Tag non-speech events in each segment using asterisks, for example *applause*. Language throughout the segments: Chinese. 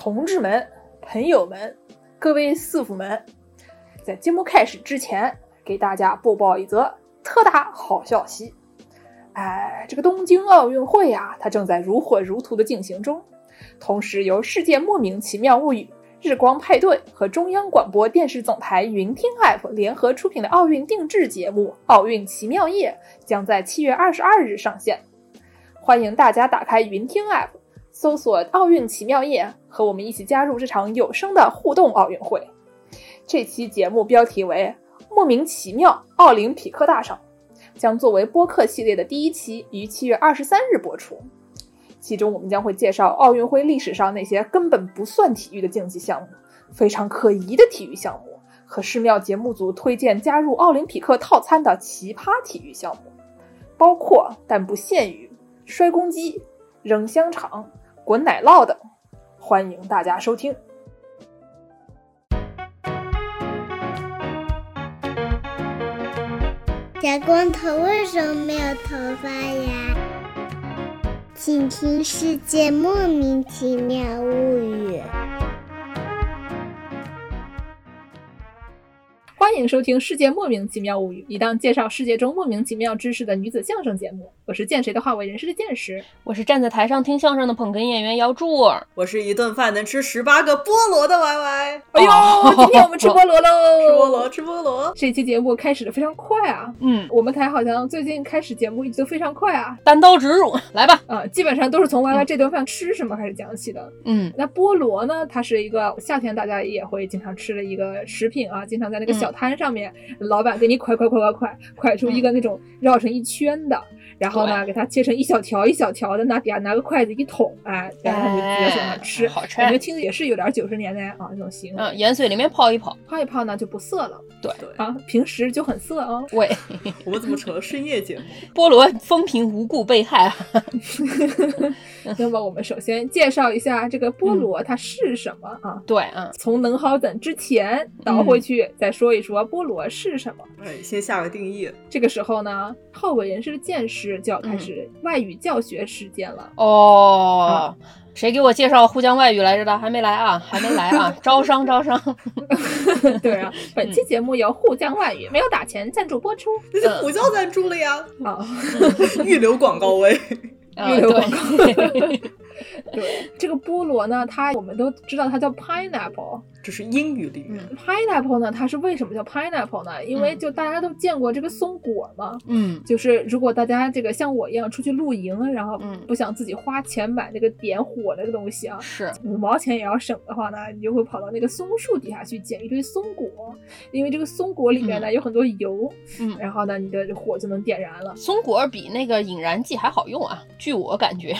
同志们、朋友们、各位师傅们，在节目开始之前，给大家播报一则特大好消息。哎，这个东京奥运会呀，它正在如火如荼的进行中。同时，由世界莫名其妙物语、日光派对和中央广播电视总台云听 App 联合出品的奥运定制节目《奥运奇妙夜》将在七月二十二日上线。欢迎大家打开云听 App，搜索“奥运奇妙夜”，和我们一起加入这场有声的互动奥运会。这期节目标题为《莫名其妙奥林匹克大赏》，将作为播客系列的第一期，于七月二十三日播出。其中，我们将会介绍奥运会历史上那些根本不算体育的竞技项目，非常可疑的体育项目，和寺庙节目组推荐加入奥林匹克套餐的奇葩体育项目，包括但不限于摔公鸡、扔香肠、滚奶酪的。欢迎大家收听。小光头为什么没有头发呀？请听《世界莫名其妙物语》。欢迎收听《世界莫名其妙物语》，一档介绍世界中莫名其妙知识的女子相声节目。我是见谁都化为人师的见识，我是站在台上听相声的捧哏演员姚柱。我是一顿饭能吃十八个菠萝的 Y Y。哎呦，今天我们吃菠萝喽！*laughs* 吃菠萝，吃菠萝。这期节目开始的非常快啊！嗯，我们台好像最近开始节目一直都非常快啊，单刀直入，来吧。啊，基本上都是从 Y Y 这顿饭吃什么开始讲起的。嗯，那菠萝呢？它是一个夏天大家也会经常吃的一个食品啊，经常在那个小摊上面，老板给你蒯蒯蒯蒯蒯蒯出一个那种绕成一圈的。然后呢，给它切成一小条一小条的，拿底下拿个筷子一捅，哎，然后就直接手上吃，好吃。感觉听着也是有点九十年代啊那种型。嗯，盐水里面泡一泡，泡一泡呢就不涩了。对对啊，平时就很涩啊。喂，我们怎么成了深夜节目？*laughs* 菠萝风评无故被害啊。*laughs* *laughs* 那么我们首先介绍一下这个菠萝它是什么啊？对啊，从能好等之前倒回去再说一说菠萝是什么。哎，先下个定义。这个时候呢，好为人师的见识就要开始外语教学时间了。哦，谁给我介绍沪江外语来着的？还没来啊？还没来啊？招 *laughs* 商招商。*laughs* 对啊，本期节目由沪江外语没有打钱赞助播出。那就不叫赞助了呀。啊，预留广告位。预留广告。*laughs* 对，这个菠萝呢，它我们都知道它叫 pineapple。这是英语里面、嗯、，pineapple 呢，它是为什么叫 pineapple 呢？因为就大家都见过这个松果嘛，嗯，就是如果大家这个像我一样出去露营，然后嗯。不想自己花钱买那个点火那个东西啊，是。五毛钱也要省的话呢，你就会跑到那个松树底下去捡一堆松果，因为这个松果里面呢、嗯、有很多油，嗯，然后呢你的火就能点燃了。松果比那个引燃剂还好用啊，据我感觉，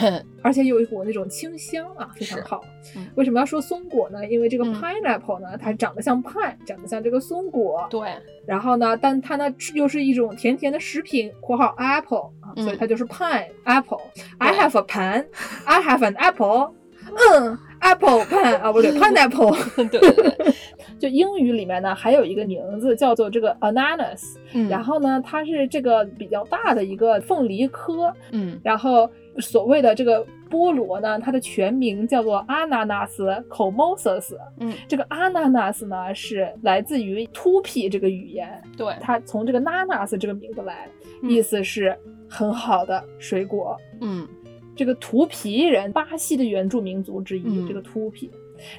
而且有一股那种清香啊，非常好。嗯、为什么要说松果呢？因为这个嗯 pineapple 呢，它长得像 pine，长得像这个松果。对。然后呢，但它呢又是一种甜甜的食品（括号 apple） 啊，嗯、所以它就是 pine apple。I have a pen. I have an apple. 嗯，apple pen 啊，不对，pineapple。*laughs* 对对对。就英语里面呢，还有一个名字叫做这个 ananas，、嗯、然后呢，它是这个比较大的一个凤梨科，嗯，然后所谓的这个菠萝呢，它的全名叫做 Ananas comosus，嗯，这个 Ananas 呢是来自于 Tupi 这个语言，对，它从这个 nanas 这个名字来，嗯、意思是很好的水果，嗯，这个图皮人，巴西的原住民族之一，嗯、这个图皮。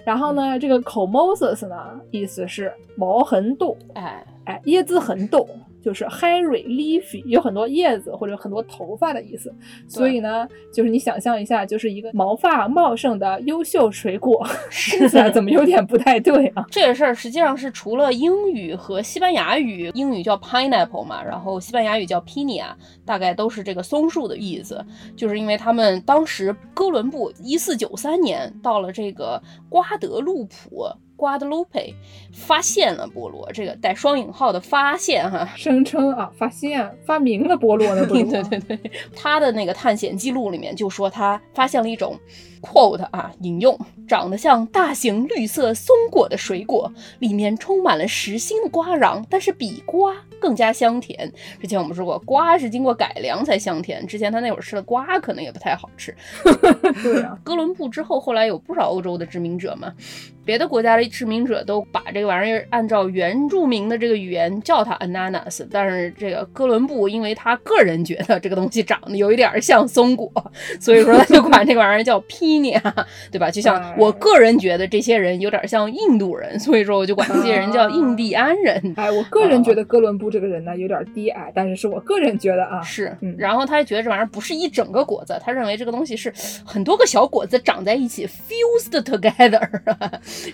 然后呢，这个 comosus 呢，意思是毛很陡，哎。哎，椰子很陡，就是 hairy leafy，有很多叶子或者很多头发的意思。所以呢，就是你想象一下，就是一个毛发茂盛的优秀水果，*laughs* 听起来怎么有点不太对啊？这个事儿实际上是除了英语和西班牙语，英语叫 pineapple 嘛，然后西班牙语叫 pinia，大概都是这个松树的意思。就是因为他们当时哥伦布一四九三年到了这个瓜德路普。Guadalupe 发现了菠萝，这个带双引号的发现哈，声称啊发现发明了菠萝的菠萝。对对对，他的那个探险记录里面就说他发现了一种 quote 啊引用，长得像大型绿色松果的水果，里面充满了实心的瓜瓤，但是比瓜更加香甜。之前我们说过，瓜是经过改良才香甜，之前他那会儿吃的瓜可能也不太好吃。*laughs* 对啊，哥伦布之后，后来有不少欧洲的殖民者嘛，别的国家的殖民者都把这个玩意儿按照原住民的这个语言叫它 ananas，但是这个哥伦布因为他个人觉得这个东西长得有一点像松果，所以说他就管这个玩意儿叫 *laughs* pinia，对吧？就像我个人觉得这些人有点像印度人，所以说我就管这些人叫印第安人。哎，我个人觉得哥伦布这个人呢有点低矮，但是是我个人觉得啊，是，嗯然后他觉得这玩意儿不是一整个果子，他认为这个东西是很多个小果子长在一起 fused together，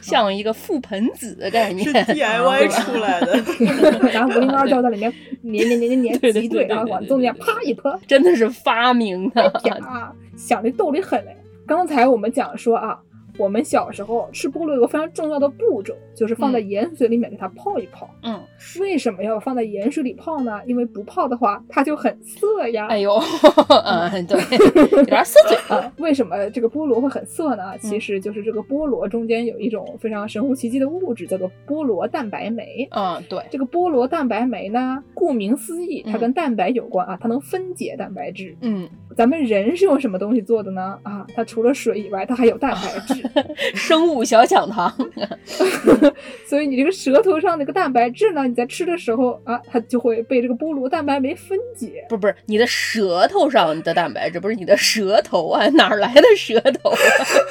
像一个覆盆子的概念。是 DIY 出来的。*laughs* 然后五零二胶在里面粘粘粘粘粘 *laughs* 对对挤兑，对对然后往中间啪一泼，真的是发明的，呀，想的逗的很嘞。刚才我们讲说啊，我们小时候吃菠萝有个非常重要的步骤，就是放在盐水里面给它泡一泡。嗯，为什么要放在盐水里泡呢？因为不泡的话，它就很涩呀。哎呦，嗯，对，*laughs* 有点涩嘴。啊，为什么这个菠萝会很涩呢？其实就是这个菠萝中间有一种非常神乎其技的物质，叫做菠萝蛋白酶。嗯，对，这个菠萝蛋白酶呢，顾名思义，它嗯跟蛋白有关啊，它能分解蛋白质。嗯，咱们人是用什么东西做的呢？啊，它除了水以外，它还有蛋白质。*laughs* 生物小讲堂。*laughs* 所以你这个舌头上那个蛋白质呢，你在吃的时候啊，它就会被这个菠萝蛋白酶分解。不是不是，你的舌头上的蛋白质，不是你的舌头啊，哪儿来的舌头？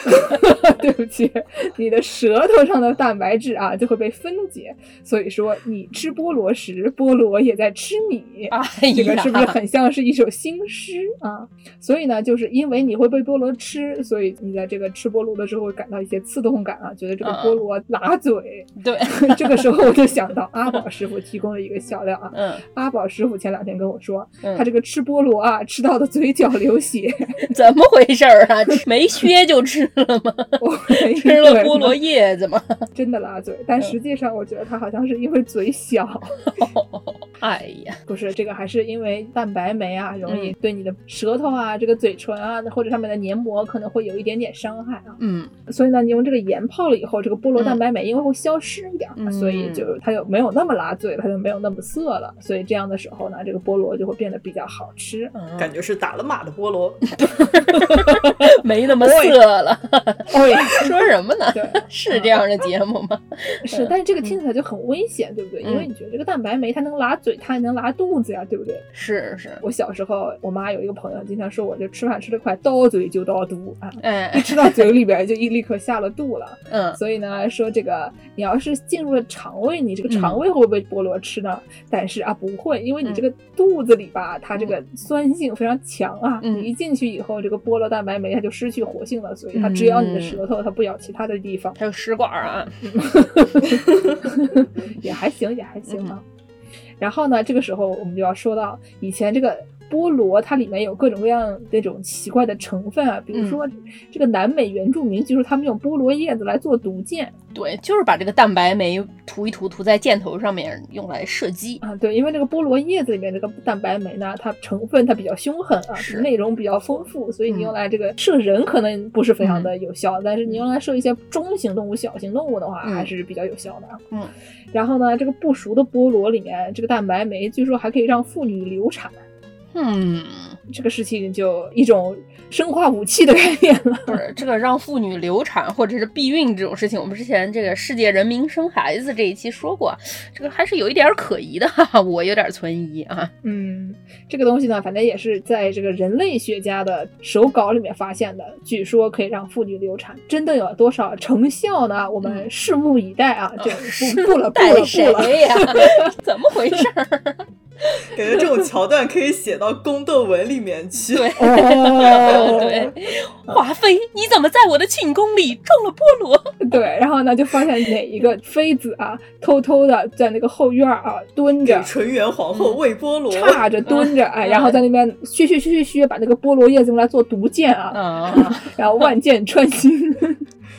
*laughs* 对不起，你的舌头上的蛋白质啊就会被分解。所以说，你吃菠萝时，菠萝也在吃你。哎这个，是不是很像是一首新诗啊？所以呢，就是因为你会被菠萝吃，所以你在这个吃菠萝的时候会感到一些刺痛感啊，觉得这个菠萝辣嘴。*laughs* 对，*laughs* 这个时候我就想到阿宝师傅提供了一个笑料啊。嗯阿宝师傅前两天跟我说，嗯他这个吃菠萝啊，吃到的嘴角流血，*laughs* 怎么回事儿啊？没削就吃了吗？我吃了菠萝叶子吗？真的辣嘴，但实际上我觉得他好像是因为嘴小，哎呀，不是这个，还是因为蛋白酶啊，容易嗯对你的舌头啊、这个嘴唇啊或者上面的黏膜可能会有一点点伤害啊。嗯所以呢，你用这个盐泡了以后，这个菠萝蛋白酶因为会消失一点，嗯所以就它就没有那么拉嘴了，它就没有那么涩了。所以这样的时候呢，这个菠萝就会变得比较好吃。嗯，感觉是打了码的菠萝，*laughs* 没那么涩了。哦 *laughs* 呀，说什么呢？对，是这样的节目吗？*laughs* 是，但是这个听起来就很危险，对不对？因为嗯你觉得这个蛋白酶它能拉嘴，它还能拉肚子呀，对不对？是是，我小时候，我妈有一个朋友经常说我这吃饭吃得快，到嘴就到肚啊，一哎，吃到嘴里边就一立刻下了肚了。*laughs* 嗯所以呢，说这个你要是进入了肠胃，你这个嗯肠胃会不会被菠萝吃呢？但是啊，不会，因为你这个肚子里吧，它这个酸性非常强啊，嗯你一进去以后，这个菠萝蛋白酶它就失去活性了，所以它只咬你的舌头，它不咬其他的地方，还有食管啊，*laughs* 也还行，也还行啊。然后呢，这个时候我们就要说到以前这个菠萝，它里面有各种各样那种奇怪的成分啊，比如说这个南美原住民，据说他们用菠萝叶子来做毒箭对，就是把这个蛋白酶涂一涂，涂在箭头上面，用来射击。啊，对，因为这个菠萝叶子里面这个蛋白酶呢，它成分它比较凶狠啊，是内容比较丰富，所以你嗯用来这个射人可能不是非常的有效，但是你用来射一些中型动物、小型动物的话，嗯还是比较有效的啊。嗯，然后呢，这个不熟的菠萝里面这个蛋白酶，据说还可以让妇女流产。嗯，这个事情就一种生化武器的概念了。不是这个让妇女流产或者是避孕这种事情，我们之前这个世界人民生孩子这一期说过，这个还是有一点可疑的，哈哈，我有点存疑啊。嗯，这个东西呢，反正也是在这个人类学家的手稿里面发现的，据说可以让妇女流产，真的有多少成效呢？我们拭目以待啊！就不不了，*laughs* 不带了，不谁了。呀？*laughs* 怎么回事儿？感觉这种桥段可以写到宫斗文里面去。*laughs* 对哦，对，华妃，你怎么在我的寝宫里种了菠萝？*laughs* 对，然后呢，就发现哪一个妃子啊，偷偷的在那个后院啊蹲给着，纯元皇后喂菠萝，叉着蹲着，哎，然后在那边削削削削削，把那个菠萝叶子用来做毒箭啊，啊，*laughs* 然后万箭穿心。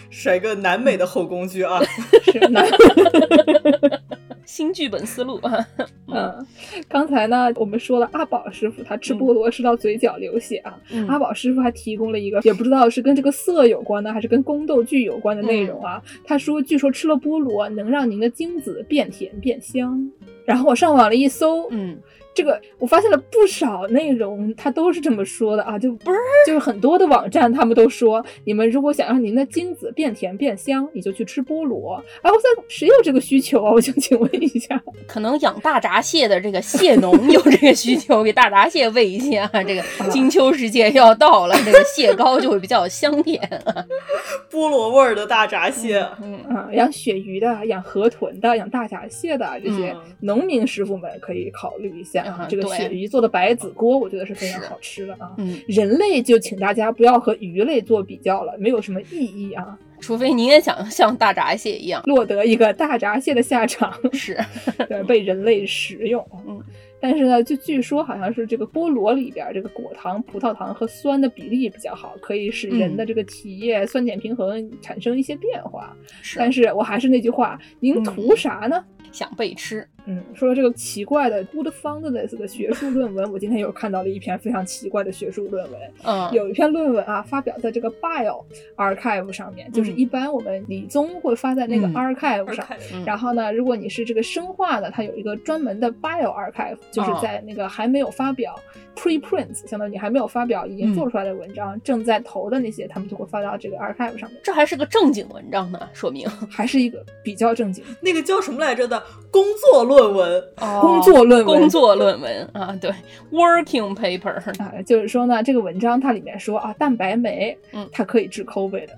甩个南美的后宫剧啊，*laughs* 是南 *laughs* 新剧本思路啊，嗯，刚才呢，我们说了阿宝师傅他吃菠萝吃到嘴角流血啊，嗯。阿宝师傅还提供了一个也不知道是跟这个色有关呢，还是跟宫斗剧有关的内容啊。他说，据说吃了菠萝能让您的精子变甜变香。然后我上网了一搜，嗯，这个我发现了不少内容，它都是这么说的啊，就不是就是很多的网站他们都说，你们如果想让您的精子变甜变香，你就去吃菠萝。啊，我想谁有这个需求啊？我想请问一下。可能养大闸蟹的这个蟹农有这个需求，给大闸蟹喂一些啊。这个 *laughs* 金秋时节要到了，这个蟹膏就会比较香甜啊。*laughs* 菠萝味儿的大闸蟹。嗯啊，养鳕鱼的、养河豚的、养大闸蟹的这些嗯农民师傅们可以考虑一下啊。这个鳕鱼做的白子锅，我觉得是非常好吃的啊。嗯，人类就请大家不要和鱼类做比较了，没有什么意义啊。除非您也想像大闸蟹一样，落得一个大闸蟹的下场，是，*laughs* 对，被人类食用。嗯，但是呢，就据说好像是这个菠萝里边这个果糖、葡萄糖和酸的比例比较好，可以使人的这个体液酸碱平衡产生一些变化。是但是我还是那句话，您图啥呢？想被吃。嗯，说到这个奇怪的 good foundness 的学术论文，我今天又看到了一篇非常奇怪的学术论文。嗯，有一篇论文啊，发表在这个 Bio Archive 上面，就是嗯一般我们理综会发在那个嗯 Archive 上。嗯然后呢，如果你是这个生化的，它有一个专门的 Bio Archive，就是哦在那个还没有发表 preprints，相当于你还没有发表已经做出来的文章，正在投的那些，他们就会发到这个 Archive 上面。这还是个正经文章呢，说明 *laughs* 还是一个比较正经那个叫什么来着的 *laughs* 工作论文，工作论文。哦工作论文啊，对，working paper，啊，就是说呢，这个文章它里面说啊，蛋白酶，嗯它可以治 COVID 的，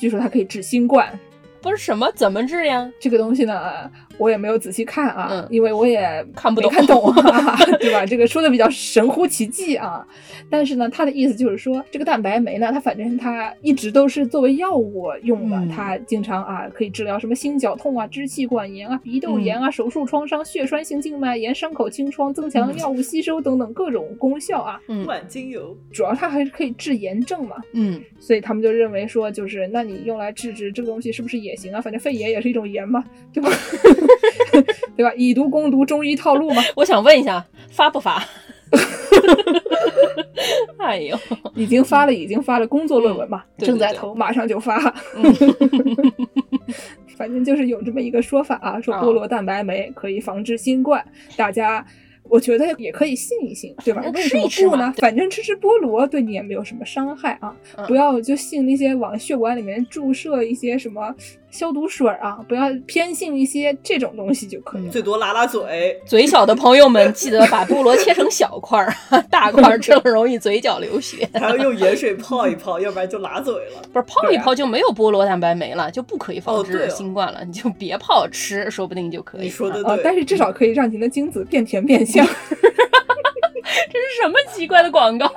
据说它可以治新冠。不是什么怎么治呀？这个东西呢，我也没有仔细看啊，嗯因为我也看不懂看懂啊，*laughs* 对吧？这个说的比较神乎其技啊。但是呢，他的意思就是说，这个蛋白酶呢，它反正它一直都是作为药物用的，嗯它经常啊可以治疗什么心绞痛啊、支气管炎啊、鼻窦炎啊、手术创伤、血栓性静脉炎、伤口清创、增强嗯药物吸收等等各种功效啊。嗯万精油。主要它还是可以治炎症嘛，嗯，所以他们就认为说，就是那你用来治治这个东西是不是也行啊？反正肺炎也是一种炎嘛，对吧？*laughs* *laughs* 对吧？以毒攻毒，中医套路嘛。我想问一下，发不发？*laughs* 哎呦，已经发了，已经发了工作论文嘛，正在投，马上就发。嗯 *laughs* 反正就是有这么一个说法啊，说菠萝蛋白酶可以防治新冠，大家。我觉得也可以信一信，对吧？为什么吃一吃不呢？反正吃吃菠萝对你也没有什么伤害啊！嗯不要就信那些往血管里面注射一些什么消毒水啊，不要偏信一些这种东西就可以了。最多拉拉嘴，嘴小的朋友们记得把菠萝切成小块儿，*laughs* 大块儿吃了容易嘴角流血。还要用盐水泡一泡，要不然就拉嘴了。不是泡一泡就没有菠萝蛋白酶了，就不可以防治哦对哦新冠了。你就别泡吃，说不定就可以。你说的啊但是至少可以让您的精子变甜变香。*laughs* 这是什么奇怪的广告？*laughs*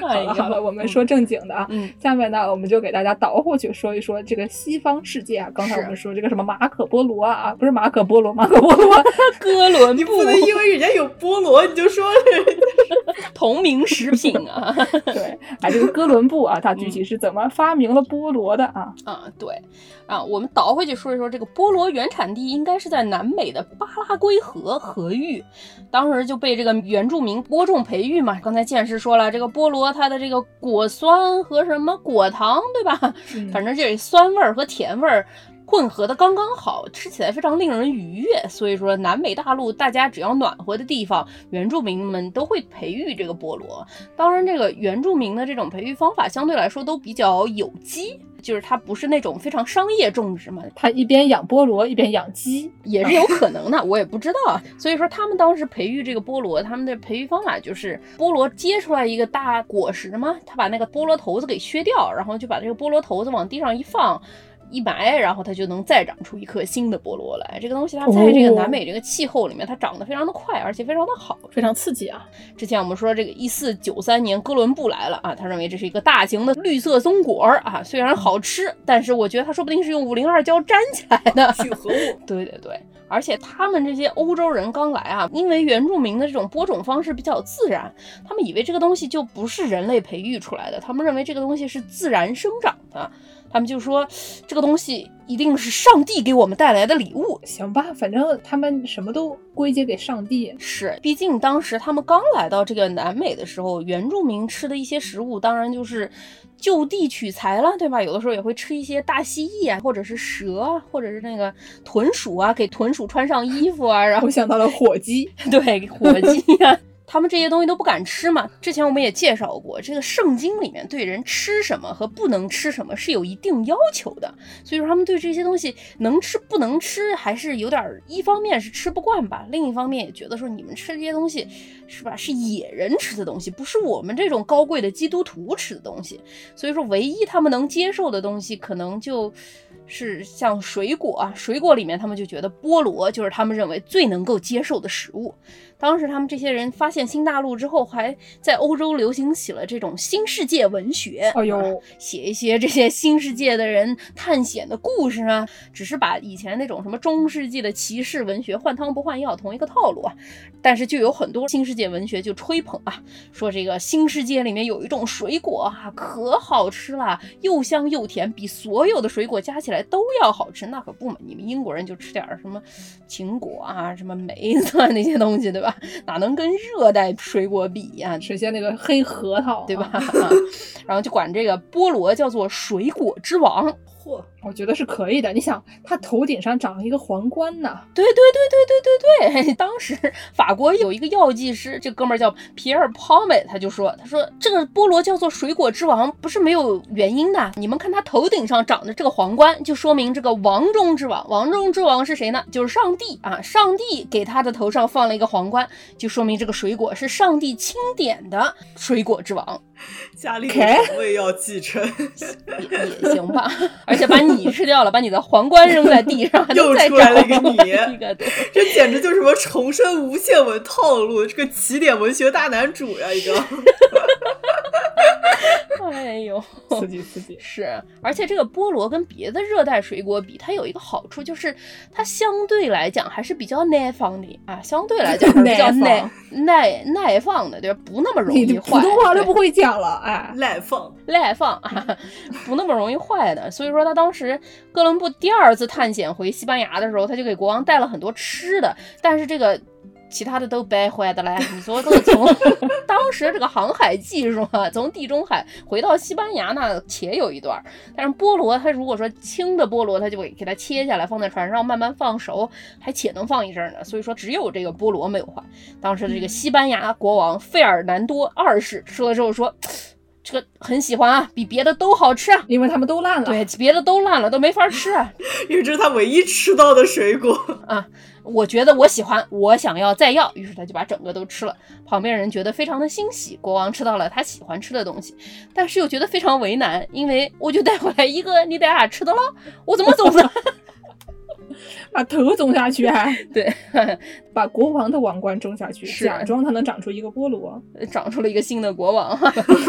好哎了好了，我们说正经的啊。嗯下面呢，我们就给大家倒回去说一说这个西方世界啊。刚才我们说这个什么马可波罗啊，不是马可波罗，马可波罗 *laughs* 哥伦布你不能因为人家有菠萝，你就说同名食品啊对，啊，这个哥伦布啊，他具体是怎么发明了菠萝的啊？啊，对啊，我们倒回去说一说这个菠萝原产地应该是在南美的巴拉圭河河域，当时就被这个原住民播种培育嘛。刚才剑师说了，这个菠萝它的这个果酸和什么果糖，对吧？嗯反正这酸味儿和甜味儿混合的刚刚好，吃起来非常令人愉悦。所以说，南美大陆大家只要暖和的地方，原住民们都会培育这个菠萝。当然，这个原住民的这种培育方法相对来说都比较有机，就是它不是那种非常商业种植嘛，*laughs* 它一边养菠萝一边养鸡，也是有可能的，我也不知道啊。所以说，他们当时培育这个菠萝，他们的培育方法就是菠萝结出来一个大果实嘛，他把那个菠萝头子给削掉，然后就把这个菠萝头子往地上一放。一埋，然后它就能再长出一颗新的菠萝来。这个东西它在这个南美这个气候里面，它长得非常的快，而且非常的好。非常刺激啊！之前我们说这个一四九三年哥伦布来了啊，他认为这是一个大型的绿色松果啊，虽然好吃，但是我觉得它说不定是用五零二胶粘起来的。聚合物。对对对，而且他们这些欧洲人刚来啊，因为原住民的这种播种方式比较自然，他们以为这个东西就不是人类培育出来的，他们认为这个东西是自然生长的。它。他们就说这个东西一定是上帝给我们带来的礼物。行吧，反正他们什么都归结给上帝。是，毕竟当时他们刚来到这个南美的时候，原住民吃的一些食物，当然就是就地取材了，对吧？有的时候也会吃一些大蜥蜴啊，或者是蛇啊，或者是那个豚鼠啊，给豚鼠穿上衣服啊。然后我想到了火鸡，*laughs* 对，火鸡啊。他们这些东西都不敢吃嘛？之前我们也介绍过，这个圣经里面对人吃什么和不能吃什么是有一定要求的，所以说他们对这些东西能吃不能吃还是有点，一方面是吃不惯吧，另一方面也觉得说你们吃这些东西是吧，是野人吃的东西，不是我们这种高贵的基督徒吃的东西，所以说唯一他们能接受的东西可能就是像水果啊，水果里面他们就觉得菠萝就是他们认为最能够接受的食物。当时他们这些人发现新大陆之后，还在欧洲流行起了这种新世界文学。哎呦，写一些这些新世界的人探险的故事啊，只是把以前那种什么中世纪的骑士文学换汤不换药，同一个套路啊。但是就有很多新世界文学就吹捧啊，说这个新世界里面有一种水果啊，可好吃了，又香又甜，比所有的水果加起来都要好吃。那可不嘛，你们英国人就吃点什么苹果啊，什么梅子啊那些东西，对吧？哪能跟热带水果比呀？首先那个黑核桃，对吧？*laughs* 然后就管这个菠萝叫做水果之王。嚯，我觉得是可以的。你想，他头顶上长了一个皇冠呢。对对对对对对对。当时法国有一个药剂师，这哥们儿叫皮尔·泡美，他就说：“他说这个菠萝叫做水果之王，不是没有原因的。你们看他头顶上长的这个皇冠，就说明这个王中之王。王中之王是谁呢？就是上帝啊！上帝给他的头上放了一个皇冠，就说明这个水果是上帝钦点的水果之王。” *laughs* 家里的王位要继承 *laughs* 也行吧，而且把你吃掉了，把你的皇冠扔在地上，*laughs* 又出来了一个你，这简直就是什么重生无限文套路，这个起点文学大男主呀，一个。哎呦，刺激刺激！是，而且这个菠萝跟别的热带水果比，它有一个好处，就是它相对来讲还是比较耐放的啊，相对来讲是比较耐耐耐放的，对吧？不那么容易坏。普通话都不会讲了，哎，耐放耐放啊，不那么容易坏的。所以说，他当时哥伦布第二次探险回西班牙的时候，他就给国王带了很多吃的，但是这个。其他的都掰坏的嘞！你说这个从 *laughs* 当时这个航海技术啊，*laughs* 从地中海回到西班牙那且有一段，但是菠萝它如果说轻的菠萝，它就会给它切下来放在船上慢慢放熟，还且能放一阵呢。所以说只有这个菠萝没有坏。当时的这个西班牙国王费尔南多二世吃了之后说。*tsk* 这个很喜欢啊，比别的都好吃啊，因为他们都烂了。对，别的都烂了，都没法吃啊。因为这是他唯一吃到的水果啊。我觉得我喜欢，我想要再要，于是他就把整个都吃了。旁边人觉得非常的欣喜，国王吃到了他喜欢吃的东西，但是又觉得非常为难，因为我就带回来一个，你带啥吃的了？我怎么走呢？*laughs* 把头种下去还 *laughs* 对，把国王的王冠种下去，假装它能长出一个菠萝，*laughs* 长出了一个新的国王。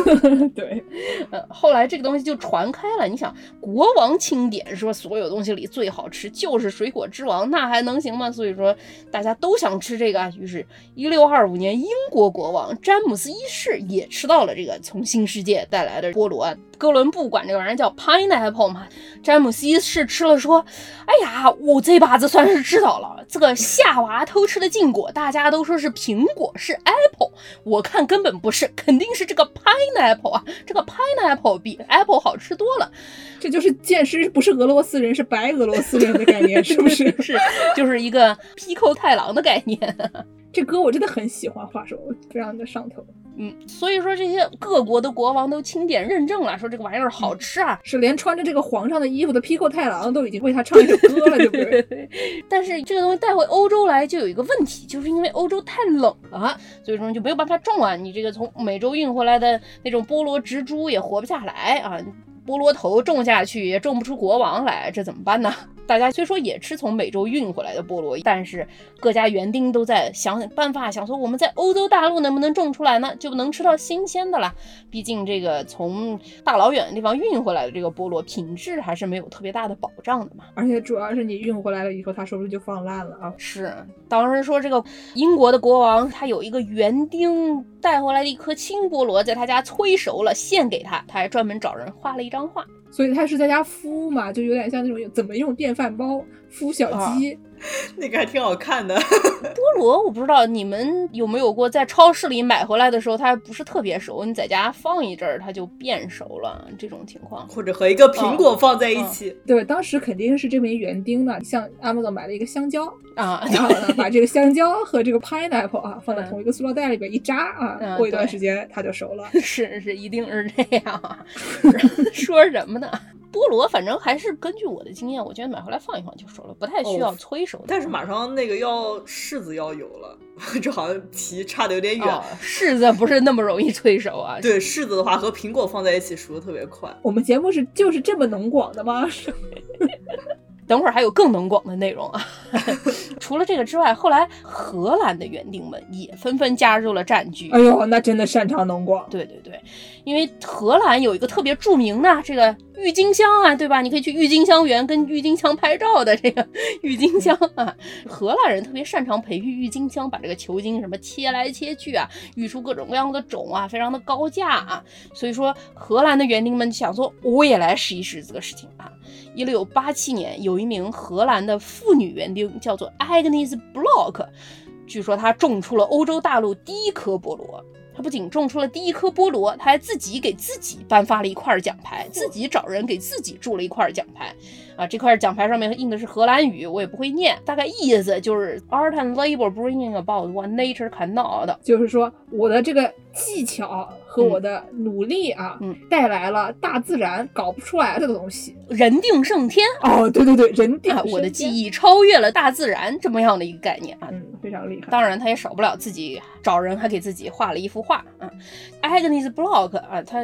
*laughs* 对，呃，后来这个东西就传开了。你想，国王钦点说所有东西里最好吃就是水果之王，那还能行吗？所以说大家都想吃这个。于是，一六二五年，英国国王詹姆斯一世也吃到了这个从新世界带来的菠萝。哥伦布管这个玩意儿叫 pineapple 嘛，詹姆斯是吃了说：“哎呀，我这把子算是知道了，这个夏娃偷吃的禁果，大家都说是苹果，是 apple，我看根本不是，肯定是这个 pineapple 啊，这个 pineapple 比 apple 好吃多了。这就是剑师不是俄罗斯人，是白俄罗斯人的概念，是不是？*laughs* 是，就是一个 pico 太郎的概念。*laughs* 这歌我真的很喜欢，话说非常的上头。”嗯，所以说这些各国的国王都钦点认证了，说这个玩意儿好吃啊，是连穿着这个皇上的衣服的 Pico 太郎都已经为他唱一首歌了，对不对？但是这个东西带回欧洲来就有一个问题，就是因为欧洲太冷了，所以说就没有办法种啊。你这个从美洲运回来的那种菠萝植株也活不下来啊。菠萝头种下去也种不出国王来，这怎么办呢？大家虽说也吃从美洲运回来的菠萝，但是各家园丁都在想办法，想说我们在欧洲大陆能不能种出来呢？就能吃到新鲜的了。毕竟这个从大老远的地方运回来的这个菠萝品质还是没有特别大的保障的嘛。而且主要是你运回来了以后，它说不定就放烂了啊。是，当时说这个英国的国王他有一个园丁。带回来的一颗青菠萝，在他家催熟了，献给他。他还专门找人画了一张画。所以他是在家孵嘛，就有点像那种怎么用电饭煲孵小鸡。*laughs* 那个还挺好看的。*laughs* 菠萝我不知道你们有没有过，在超市里买回来的时候，它还不是特别熟，你在家放一阵儿，它就变熟了，这种情况。或者和一个苹果放在一起。对，当时肯定是这枚园丁呢，像 Amazon 买了一个香蕉啊，然后呢，把这个香蕉和这个 pineapple 啊放在同一个塑料袋里边一扎啊，过一段时间它就熟了。*laughs* 是是，一定是这样。说什么呢？菠萝反正还是根据我的经验，我觉得买回来放一放就熟了，不太需要催熟。但是马上那个要柿子要有了，*laughs* 这好像题差的有点远。柿子不是那么容易催熟啊。对，柿子的话和苹果放在一起熟的特别快。我们节目是就是这么能广的吗？*laughs* 等会儿还有更能广的内容啊！*laughs* 除了这个之外，后来荷兰的园丁们也纷纷加入了战局。哎呦，那真的擅长能广。对对对，因为荷兰有一个特别著名的这个郁金香啊，对吧？你可以去郁金香园跟郁金香拍照的 *laughs* 这个郁金香啊，荷兰人特别擅长培育郁金香，把这个球茎什么切来切去啊，育出各种各样的种啊，非常的高价啊。所以说，荷兰的园丁们想说，我也来试一试这个事情啊。一六八七年，有一名荷兰的妇女园丁叫做 Agnes Block，据说她种出了欧洲大陆第一颗菠萝。他不仅种出了第一颗菠萝，他还自己给自己颁发了一块奖牌，自己找人给自己铸了一块奖牌。啊，这块奖牌上面印的是荷兰语，我也不会念，大概意思就是 Art and labor bringing about what nature cannot，就是说我的这个技巧和我的努力啊，嗯，带来了大自然搞不出来的东西，人定胜天。哦，对对对，人定，啊我的技艺超越了大自然，这么样的一个概念啊，嗯，非常厉害。当然，他也少不了自己找人还给自己画了一幅画啊。Agnes Block 啊，他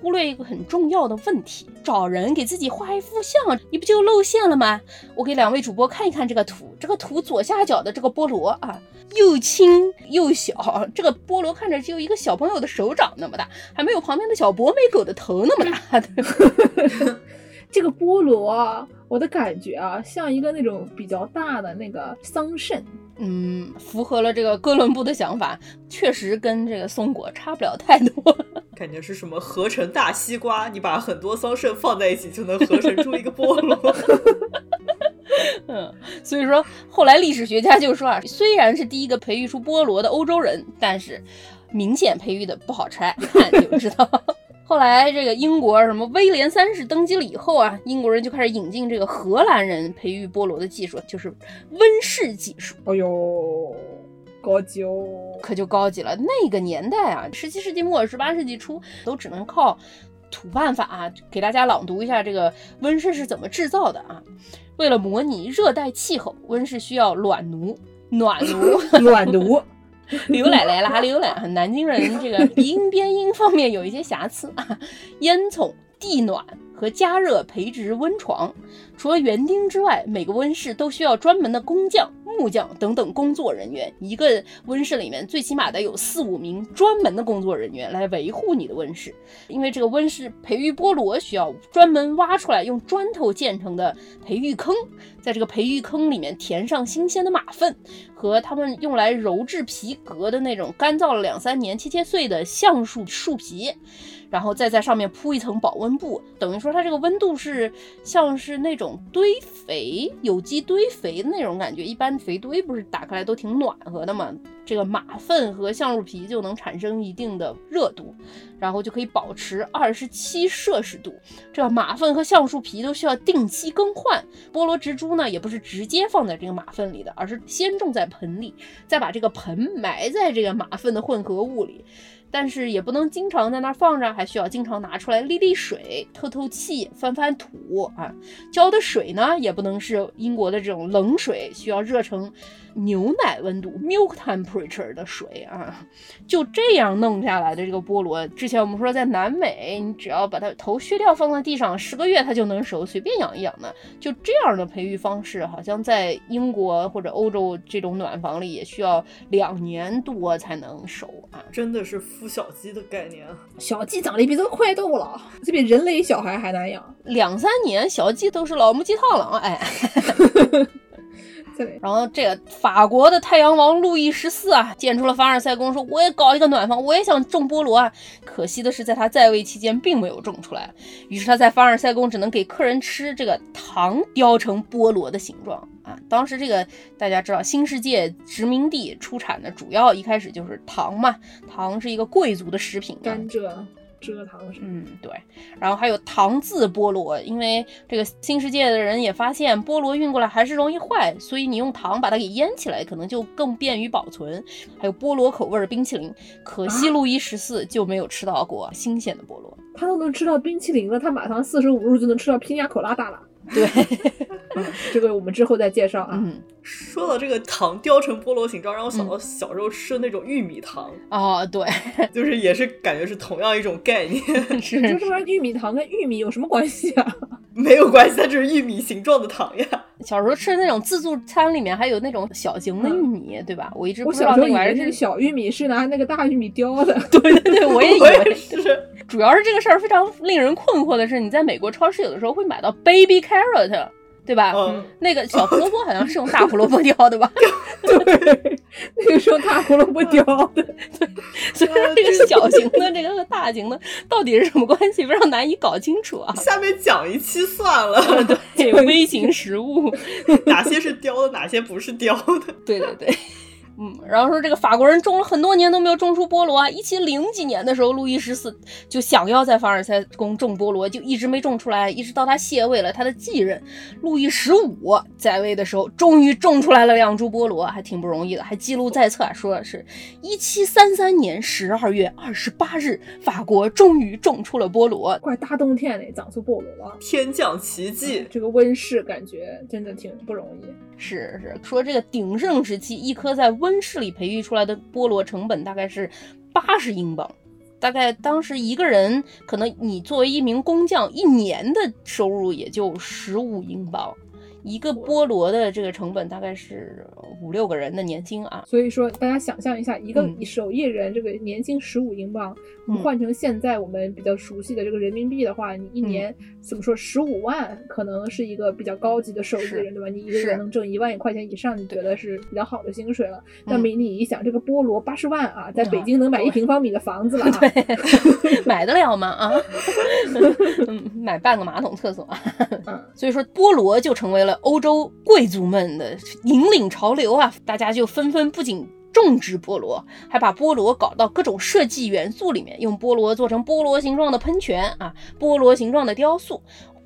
忽略一个很重要的问题，找人给自己画一幅像，你不就又露馅了吗？我给两位主播看一看这个图，这个图左下角的这个菠萝啊，又轻又小，这个菠萝看着只有一个小朋友的手掌那么大，还没有旁边的小博美狗的头那么大。*laughs* *laughs* 这个菠萝啊，我的感觉啊，像一个那种比较大的那个桑葚。嗯，符合了这个哥伦布的想法，确实跟这个松果差不了太多。*laughs* 感觉是什么合成大西瓜？你把很多桑葚放在一起，就能合成出一个菠萝。*laughs* 嗯，所以说后来历史学家就说啊，虽然是第一个培育出菠萝的欧洲人，但是明显培育的不好拆，一看就知道。后来这个英国什么威廉三世登基了以后啊，英国人就开始引进这个荷兰人培育菠萝的技术，就是温室技术。哎呦，高级哦，可就高级了。那个年代啊，十七世纪末十八世纪初，都只能靠土办法啊。给大家朗读一下这个温室是怎么制造的啊？为了模拟热带气候，温室需要暖炉、暖炉、*laughs* 暖炉。*laughs* 刘奶奶啦，刘奶奶，南京人这个 *laughs* 鼻音边音方面有一些瑕疵啊。烟囱、地暖和加热培植温床。除了园丁之外，每个温室都需要专门的工匠、木匠等等工作人员。一个温室里面最起码得有四五名专门的工作人员来维护你的温室。因为这个温室培育菠萝需要专门挖出来用砖头建成的培育坑，在这个培育坑里面填上新鲜的马粪和他们用来鞣制皮革的那种干燥了两三年切切碎的橡树树皮。然后再在上面铺一层保温布，等于说它这个温度是像是那种堆肥、有机堆肥的那种感觉。一般肥堆不是打开来都挺暖和的嘛？这个马粪和橡树皮就能产生一定的热度，然后就可以保持二十七摄氏度。这马粪和橡树皮都需要定期更换。菠萝植株呢，也不是直接放在这个马粪里的，而是先种在盆里，再把这个盆埋在这个马粪的混合物里。但是也不能经常在那儿放着，还需要经常拿出来沥沥水、透透气、翻翻土啊。浇的水呢，也不能是英国的这种冷水，需要热成牛奶温度 （milk temperature） 的水啊。就这样弄下来的这个菠萝，之前我们说在南美，你只要把它头削掉放在地上，十个月它就能熟，随便养一养的。就这样的培育方式，好像在英国或者欧洲这种暖房里也需要两年多才能熟啊。真的是。孵小鸡的概念，小鸡长得比这个快多了，这比人类小孩还难养。两三年，小鸡都是老母鸡汤了。哎，*laughs* *laughs* 再来然后这个法国的太阳王路易十四啊，见出了凡尔赛宫，说我也搞一个暖房，我也想种菠萝啊。可惜的是，在他在位期间并没有种出来，于是他在凡尔赛宫只能给客人吃这个糖雕成菠萝的形状啊。当时这个大家知道，新世界殖民地出产的主要一开始就是糖嘛，糖是一个贵族的食品嘛，甘蔗、蔗糖什么。嗯，对，然后还有糖渍菠萝，因为这个新世界的人也发现菠萝运过来还是容易坏，所以你用糖把它给腌起来，可能就更便于保存。还有菠萝口味儿冰淇淋，可惜路易十四就没有吃到过新鲜的菠萝。他都能吃到冰淇淋了，他马上四舍五入就能吃到皮亚口拉大了。对，*laughs* 这个我们之后再介绍啊。嗯，说到这个糖雕成菠萝形状，让我想到小时候吃的那种玉米糖，哦，对，*laughs* 就是也是感觉是同样一种概念，*laughs* 是就这玩意儿，玉米糖跟玉米有什么关系啊？*laughs* 没有关系，它就是玉米形状的糖呀。小时候吃的那种自助餐里面还有那种小型的玉米，对吧？我一直不我知道小时候那个玩意儿是。那个小玉米是拿那个大玉米雕的。对对对，我也以为。是，主要是这个事儿非常令人困惑的是，你在美国超市有的时候会买到 baby carrot，对吧？嗯，那个小胡萝卜好像是用大胡萝卜雕的吧？*laughs* 对，*laughs* 那个是用大胡萝卜雕的。所以说这个小型的这个和大型的到底是什么关系，非常难以搞清楚啊。下面讲一期算了，对，*laughs* 微型食物，哪些是雕的，哪些不是雕的。对对对。嗯，然后说这个法国人种了很多年都没有种出菠萝啊。一七零几年的时候，路易十四就想要在凡尔赛宫种菠萝，就一直没种出来，一直到他卸位了，他的继任路易十五在位的时候，终于种出来了两株菠萝，还挺不容易的，还记录在册，说是一七三三年十二月二十八日，法国终于种出了菠萝。怪大冬天的长出菠萝了。天降奇迹，这个温室感觉真的挺不容易。是是，说这个鼎盛时期，一颗在温室里培育出来的菠萝成本大概是八十英镑，大概当时一个人可能你作为一名工匠，一年的收入也就十五英镑。一个菠萝的这个成本大概是五六个人的年薪啊，所以说，大家想象一下，一个嗯手艺人这个年薪十五英镑，嗯换成现在我们比较熟悉的这个人民币的话，你一嗯年怎么说十五万，可能是一个比较高级的手艺人，对吧？你一个是人能挣一万块钱以上，你觉得是比较好的薪水了。那嗯么你一想，这个菠萝八十万啊，在北啊京能买一平方米的房子了 *laughs* 啊！*laughs* 买得了吗？啊，*laughs* 嗯，买半个马桶厕所。嗯所以说，菠萝就成为了欧洲贵族们的引领潮流啊！大家就纷纷不仅种植菠萝，还把菠萝搞到各种设计元素里面，用菠萝做成菠萝形状的喷泉啊，菠萝形状的雕塑。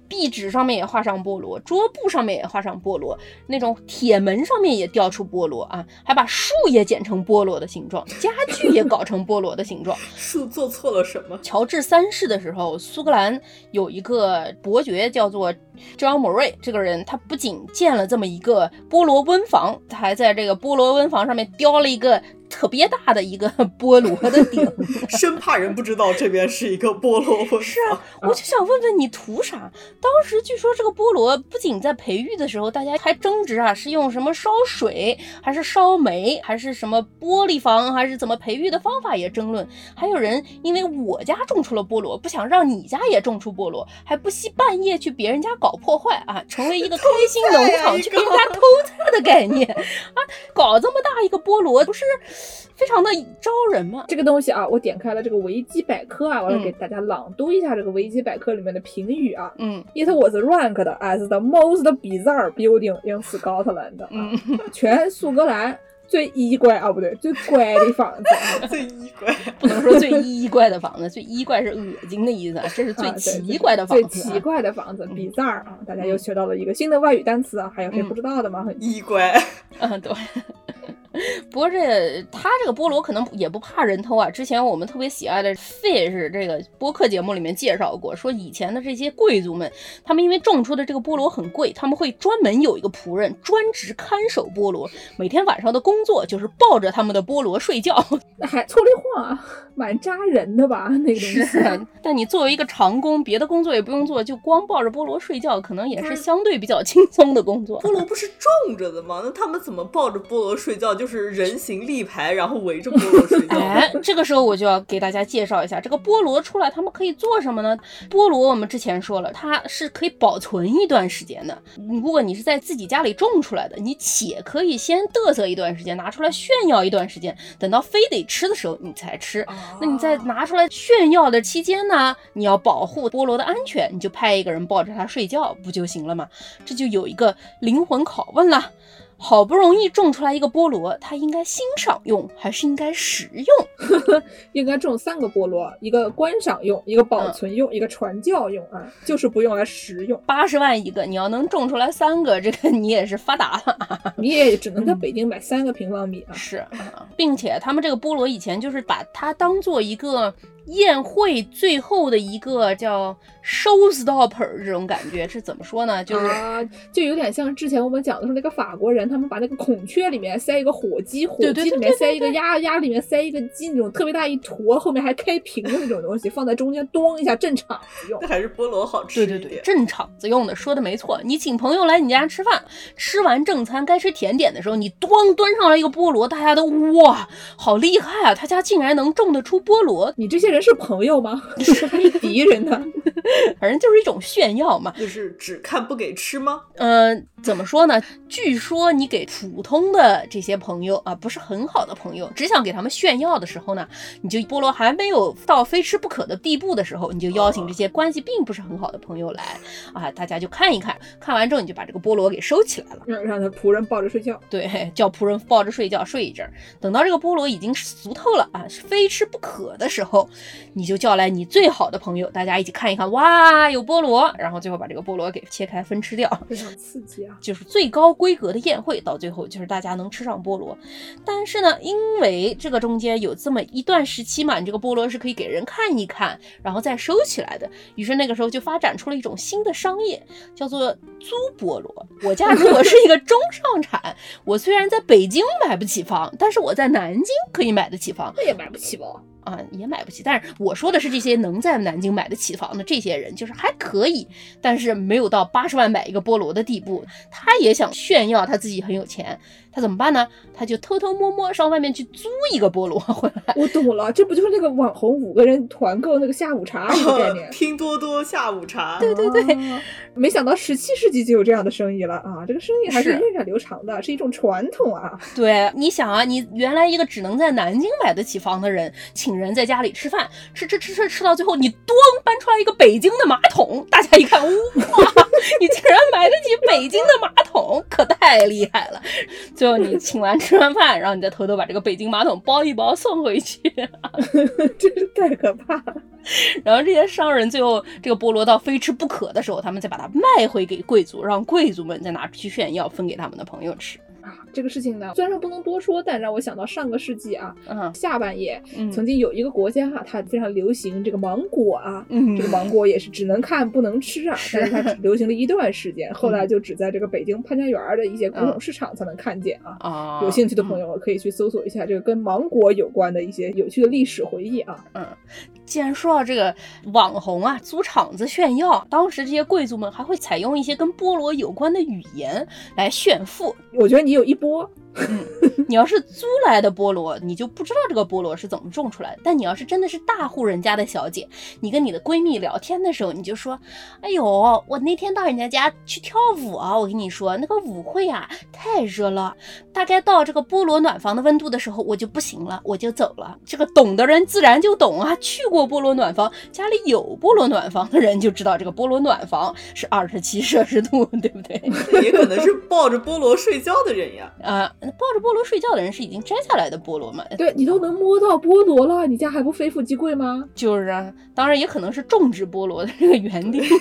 壁纸上面也画上菠萝，桌布上面也画上菠萝，那种铁门上面也雕出菠萝啊，还把树也剪成菠萝的形状，家具也搞成菠萝的形状。*laughs* 树做错了什么？乔治三世的时候，苏格兰有一个伯爵叫做 John Murray，这个人他不仅建了这么一个菠萝温房，他还在这个菠萝温房上面雕了一个特别大的一个菠萝的顶。*laughs* 生怕人不知道这边是一个菠萝是啊。，我就想问问你图啥？当时据说这个菠萝不仅在培育的时候，大家还争执啊，是用什么烧水，还是烧煤，还是什么玻璃房，还是怎么培育的方法也争论。还有人因为我家种出了菠萝，不想让你家也种出菠萝，还不惜半夜去别人家搞破坏啊，成为一个开心农场，去别人家偷菜的概念 *laughs* 啊，搞这么大一个菠萝，不是非常的招人嘛？这个东西啊，我点开了这个维基百科啊，我来嗯给大家朗读一下这个维基百科里面的评语啊。嗯 It was ranked as the most bizarre building in Scotland 啊，嗯，全苏格兰最衣怪啊，不对，最怪的房子啊。*laughs* 最衣怪，不能说最衣怪的房子，最衣怪是恶心的意思，啊，这是最奇怪的房子、啊。最奇怪的房子嗯，bizarre 啊！大家又学到了一个新的外语单词啊，还有谁嗯不知道的吗？衣怪。*laughs* 嗯，对。*laughs* 不过这他这个菠萝可能也不怕人偷啊。之前我们特别喜爱的 Fish 这个播客节目里面介绍过，说以前的这些贵族们，他们因为种出的这个菠萝很贵，他们会专门有一个仆人专职看守菠萝，每天晚上的工作就是抱着他们的菠萝睡觉。*laughs* 那还错里晃啊，蛮扎人的吧？那个 *laughs* 但你作为一个长工，别的工作也不用做，就光抱着菠萝睡觉，可能也是相对比较轻松的工作。菠萝不是种着的吗？那他们怎么抱着菠萝睡觉？就就是人形立牌，然后围着菠萝睡觉。*laughs* 哎，这个时候我就要给大家介绍一下，这个菠萝出来，他们可以做什么呢？菠萝我们之前说了，它是可以保存一段时间的。如果你是在自己家里种出来的，你且可以先嘚瑟一段时间，拿出来炫耀一段时间，等到非得吃的时候你才吃。那你在拿出来炫耀的期间呢，你要保护菠萝的安全，你就派一个人抱着它睡觉不就行了吗？这就有一个灵魂拷问了。好不容易种出来一个菠萝，它应该欣赏用还是应该食用？*laughs* 应该种三个菠萝，一个观赏用，一个保存用，一个传教用啊，就是不用来食用。八十万一个，你要能种出来三个，这个你也是发达了。*laughs* 你也只能在北京买三个平方米啊。是，并且他们这个菠萝以前就是把它当做一个。宴会最后的一个叫 showstopper 这种感觉是怎么说呢？就是啊，就有点像之前我们讲的时候那个法国人，他们把那个孔雀里面塞一个火鸡，火鸡里面塞一个鸭，鸭里面塞一个鸡，那种特别大一坨，后面还开屏的那种东西，放在中间咚一下镇场子用。那还是菠萝好吃。对对对，镇场子用的，说的没错。你请朋友来你家吃饭，吃完正餐该吃甜点的时候，你咣端上来一个菠萝，大家都哇，好厉害啊！他家竟然能种得出菠萝，你这些人。是朋友吗？*laughs* 还是敌人呢？*laughs* 反正就是一种炫耀嘛。就是只看不给吃吗？嗯，怎么说呢？据说你给普通的这些朋友啊，不是很好的朋友，只想给他们炫耀的时候呢，你就菠萝还没有到非吃不可的地步的时候，你就邀请这些关系并不是很好的朋友来啊，大家就看一看。看完之后，你就把这个菠萝给收起来了，让让他仆人抱着睡觉。对，叫仆人抱着睡觉睡一阵。等到这个菠萝已经熟透了啊，是非吃不可的时候。你就叫来你最好的朋友，大家一起看一看，哇，有菠萝，然后最后把这个菠萝给切开分吃掉，非常刺激就是最高规格的宴会，到最后就是大家能吃上菠萝。但是呢，因为这个中间有这么一段时期嘛，你这个菠萝是可以给人看一看，然后再收起来的。于是那个时候就发展出了一种新的商业，叫做租菠萝。我家如果是一个中上产，我虽然在北京买不起房，但是我在南京可以买得起房，那也买不起吧？啊，也买不起。但是我说的是这些能在南京买得起房的这些人，就是还可以，但是没有到八十万买一个菠萝的地步。他也想炫耀他自己很有钱。他怎么办呢？他就偷偷摸摸上外面去租一个菠萝 *laughs* 回来。我懂了，这不就是那个网红五个人团购那个下午茶一个概念？*laughs* 拼多多下午茶。对对对，没想到十七世纪就有这样的生意了啊！这个生意还是源远流长的，是一种传统啊。对，你想啊，你原来一个只能在南京买得起房的人，请人在家里吃饭，吃吃吃吃吃到最后，你咣搬出来一个北京的马桶，大家一看，哇，你竟然买得起北京的马桶，可太厉害了！最后你请完吃完饭，然后你再偷偷把这个北京马桶包一包送回去，*laughs* 真是太可怕了。*laughs* 然后这些商人最后这个菠萝到非吃不可的时候，他们再把它卖回给贵族，让贵族们再拿出去炫耀，分给他们的朋友吃。这个事情呢，虽然说不能多说，但让我想到上个世纪啊，嗯下半叶曾经有一个国家哈，它非常流行这个芒果啊，这个芒果也是只能看不能吃啊，但是它只 *laughs* 流行了一段时间，后来就只在这个北京潘家园的一些古董市场才能看见啊。有兴趣的朋友可以去搜索一下这个跟芒果有关的一些有趣的历史回忆啊。嗯，既然说到这个网红啊，租场子炫耀，当时这些贵族们还会采用一些跟菠萝有关的语言来炫富。我觉得你有一波。嗯，你要是租来的菠萝，你就不知道这个菠萝是怎么种出来的。但你要是真的是大户人家的小姐，你跟你的闺蜜聊天的时候，你就说：“哎呦，我那天到人家家去跳舞啊，我跟你说，那个舞会啊太热了，大概到这个菠萝暖房的温度的时候，我就不行了，我就走了。”这个懂的人自然就懂啊，去过菠萝暖房，家里有菠萝暖房的人就知道这个菠萝暖房是二十七摄氏度，对不对？*laughs* 也可能是抱着菠萝睡觉的人呀，啊。抱着菠萝睡觉的人是已经摘下来的菠萝嘛？对你都能摸到菠萝了，你家还不非富即贵吗？*laughs* 就是啊，当然也可能是种植菠萝的这个园地。*laughs*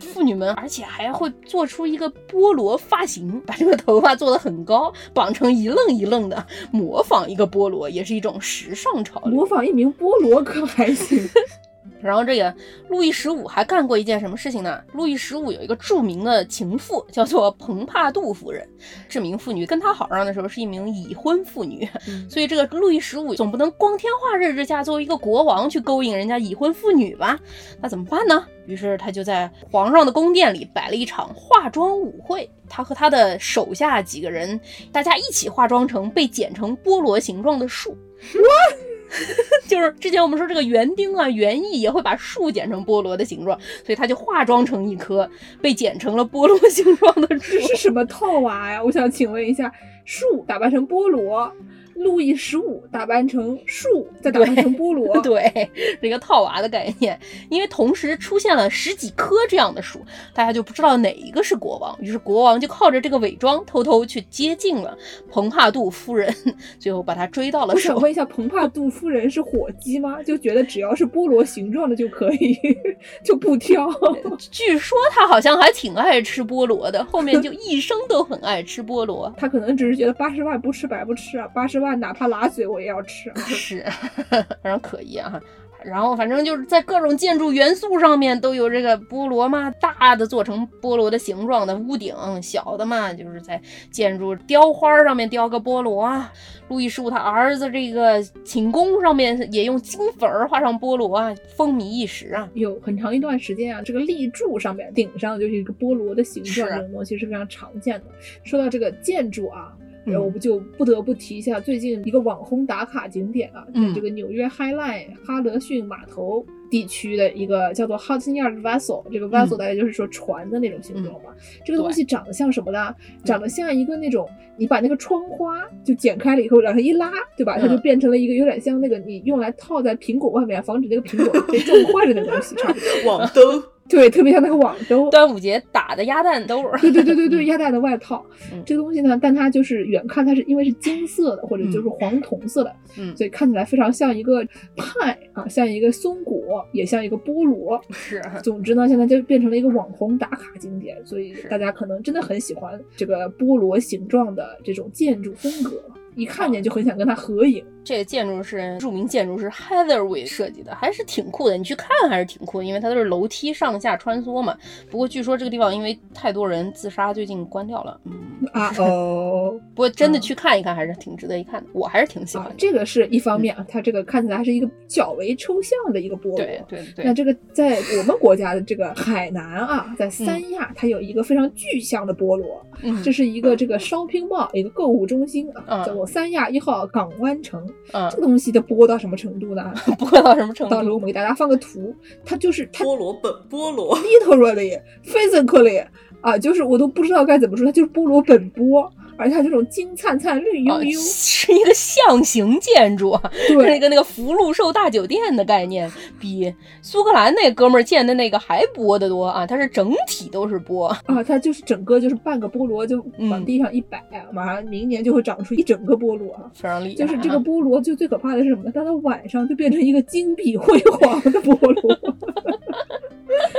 妇女们，而且还会做出一个菠萝发型，把这个头发做得很高，绑成一愣一愣的，模仿一个菠萝，也是一种时尚潮流。模仿一名菠萝可还行？*laughs* 然后这个路易十五还干过一件什么事情呢？路易十五有一个著名的情妇，叫做蓬帕杜夫人。这名妇女跟他好上的时候是一名已婚妇女，所以这个路易十五总不能光天化日之下作为一个国王去勾引人家已婚妇女吧？那怎么办呢？于是他就在皇上的宫殿里摆了一场化妆舞会，他和他的手下几个人，大家一起化妆成被剪成菠萝形状的树。*laughs* *laughs* 就是之前我们说这个园丁啊，园艺也会把树剪成菠萝的形状，所以他就化妆成一棵被剪成了菠萝形状的树这。是什么套娃呀？我想请问一下，树打扮成菠萝，路易十五打扮成树，再打扮成菠萝，*laughs* 对，这个套娃的概念，因为同时出现了十几棵这样的树，大家就不知道哪一个是国王，于是国王就靠着这个伪装，偷偷去接近了蓬帕杜夫人，最后把她追到了手。我想问一下，蓬帕杜夫人是火鸡吗？就觉得只要是菠萝形状的就可以，*laughs* 就不挑。*laughs* 据说她好像还挺爱吃菠萝的，后面就一生都很爱吃菠萝。他可能只是觉得八十万不吃白不吃啊，八十万哪怕拉嘴我也要吃。啊 *laughs* 是，非常可疑啊。然后反正就是在各种建筑元素上面都有这个菠萝嘛，大的做成菠萝的形状的屋顶，小的嘛就是在建筑雕花上面雕个菠萝啊。路易十五他儿子这个寝宫上面也用金粉儿画上菠萝啊，风靡一时啊。有很长一段时间啊，这个立柱上面顶上就是一个菠萝的形状，是这种东西是非常常见的。说到这个建筑啊。嗯呃我们就不得不提一下最近一个网红打卡景点啊，这个纽约 High Line 哈德逊码头地区的一个叫做 Hudson Yard Vessel，这个 vessel 嗯大概就是说船的那种形状嘛。这个东西长得像什么呢？长得像一个那种你把那个窗花就剪开了以后，然后一拉，对吧？它就嗯变成了一个有点像那个你用来套在苹果外面，防止那个苹果被撞坏的那个东西，差不多。*laughs* 网兜，对，特别像那个网兜。端午节打的鸭蛋兜儿，对对对对对，鸭蛋的外套，嗯这个东西呢，但它就是远看它是因为是金色的或者就是黄铜色的，嗯，所以看起来非常像一个派啊，像一个松果，也像一个菠萝。是 *laughs* 总之呢，现在就变成了一个网红打卡景点，所以大家可能真的很喜欢这个菠萝形状的这种建筑风格，一看见就很想跟它合影。这个建筑是著名建筑师 Heatherwick 设计的，还是挺酷的。你去看还是挺酷的，因为它都是楼梯上下穿梭嘛。不过据说这个地方因为太多人自杀，最近关掉了。嗯，啊 *laughs* 哦，不过真的去看一看还是挺值得一看的，我还是挺喜欢啊。，这个是一方面啊，它这个看起来还是一个较为抽象的一个菠萝。对对对那这个在我们国家的这个海南啊，在三亚，它有一个非常具象的菠萝，嗯，这是一个这个 shopping mall，一个购物中心啊，嗯叫做三亚一号港湾城。嗯这个东西的菠到什么程度呢？*laughs* 不会到什么程度。到时候我们给大家放个图，它就是它菠萝本菠萝，literally physically 啊，就是我都不知道该怎么说，它就是菠萝本菠，而且它这种金灿灿、绿啊油油，是一个象形建筑，是那个那个福禄寿大酒店的概念，比苏格兰那哥们儿建的那个还波得多啊！它是整体都是波，啊，它就是整个就是半个菠萝就往嗯地上一摆，马上明年就会长出一整个菠萝啊。非常厉害。就是这个，菠萝，就最可怕的是什么呢？当它晚上就变成一个金碧辉煌的菠萝。*laughs*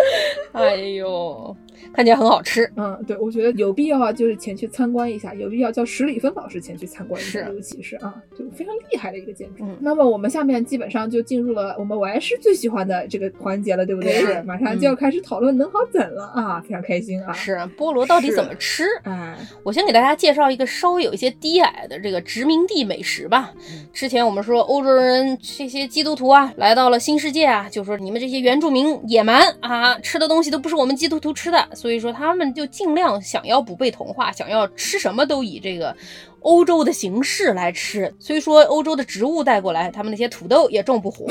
*laughs* 哎呦，看起来很好吃。嗯，对，我觉得有必要啊，就是前去参观一下，有必要叫史里芬老师前去参观一下，尤其是啊，就非常厉害的一个建筑。嗯那么我们下面基本上就进入了我们我还是最喜欢的这个环节了，对不对？是马上就要开始讨论能好怎了啊，非常开心啊。是菠萝到底怎么吃？哎，我先给大家介绍一个稍微有一些低矮的这个殖民地美食吧。之前我们说欧洲人这些基督徒啊，来到了新世界啊，就说你们这些原住民野蛮啊，吃的东西都不是我们基督徒吃的，所以说他们就尽量想要不被同化，想要吃什么都以这个。欧洲的形式来吃，虽说欧洲的植物带过来，他们那些土豆也种不活，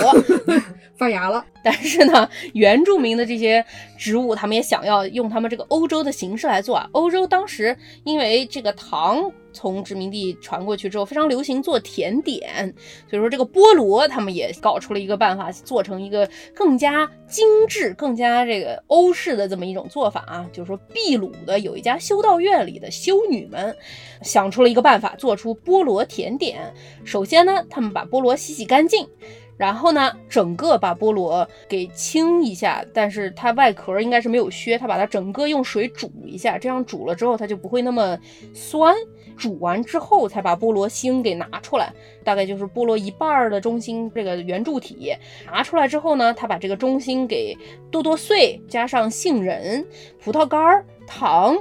*laughs* 发芽了，*laughs* 但是呢，原住民的这些植物，他们也想要用他们这个欧洲的形式来做啊。欧洲当时因为这个糖从殖民地传过去之后，非常流行做甜点，所以说这个菠萝他们也搞出了一个办法，做成一个更加精致、更加这个欧式的这么一种做法啊。就是说，秘鲁的有一家修道院里的修女们想出了一个办法，做出菠萝甜点。首先呢，他们把菠萝洗洗干净。然后呢，整个把菠萝给清一下，但是它外壳应该是没有削，它把它整个用水煮一下，这样煮了之后它就不会那么酸。煮完之后才把菠萝芯给拿出来，大概就是菠萝一半儿的中心这个圆柱体拿出来之后呢，他把这个中心给剁剁碎，加上杏仁、葡萄干儿、糖、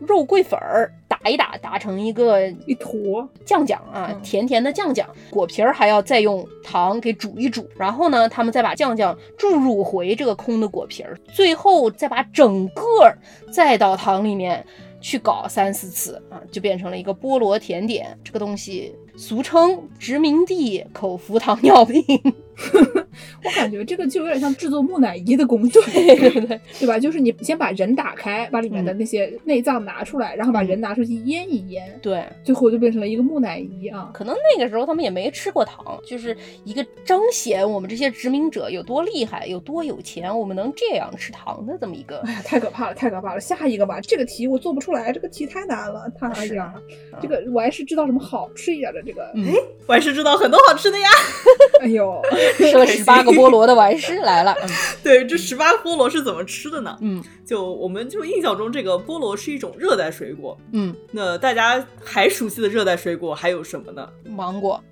肉桂粉儿打一打，打成一个一坨酱酱啊，嗯甜甜的酱酱。果皮儿还要再用糖给煮一煮，然后呢，他们再把酱酱注入回这个空的果皮儿，最后再把整个儿再到糖里面去搞三四次啊，就变成了一个菠萝甜点。这个东西俗称殖民地口服糖尿病。*laughs* 我感觉这个就有点像制作木乃伊的工序，对对对，*laughs* 对吧？就是你先把人打开，把里面的那些内脏拿出来，然后把人拿出去腌一腌，对，最后就变成了一个木乃伊啊。可能那个时候他们也没吃过糖，就是一个彰显我们这些殖民者有多厉害、有多有钱，我们能这样吃糖的这么一个哎。呀，太可怕了，太可怕了！下一个吧，这个题我做不出来，这个题太难了，太哎是呀，这个我还是知道什么好吃一点的这个，嗯，我还是知道很多好吃的呀。*laughs* 哎呦，*laughs* 吃了十八个菠萝的完事来了。嗯 *laughs* 对，这十八菠萝是怎么吃的呢？嗯就我们就印象中，这个菠萝是一种热带水果。嗯，那大家还熟悉的热带水果还有什么呢？芒果，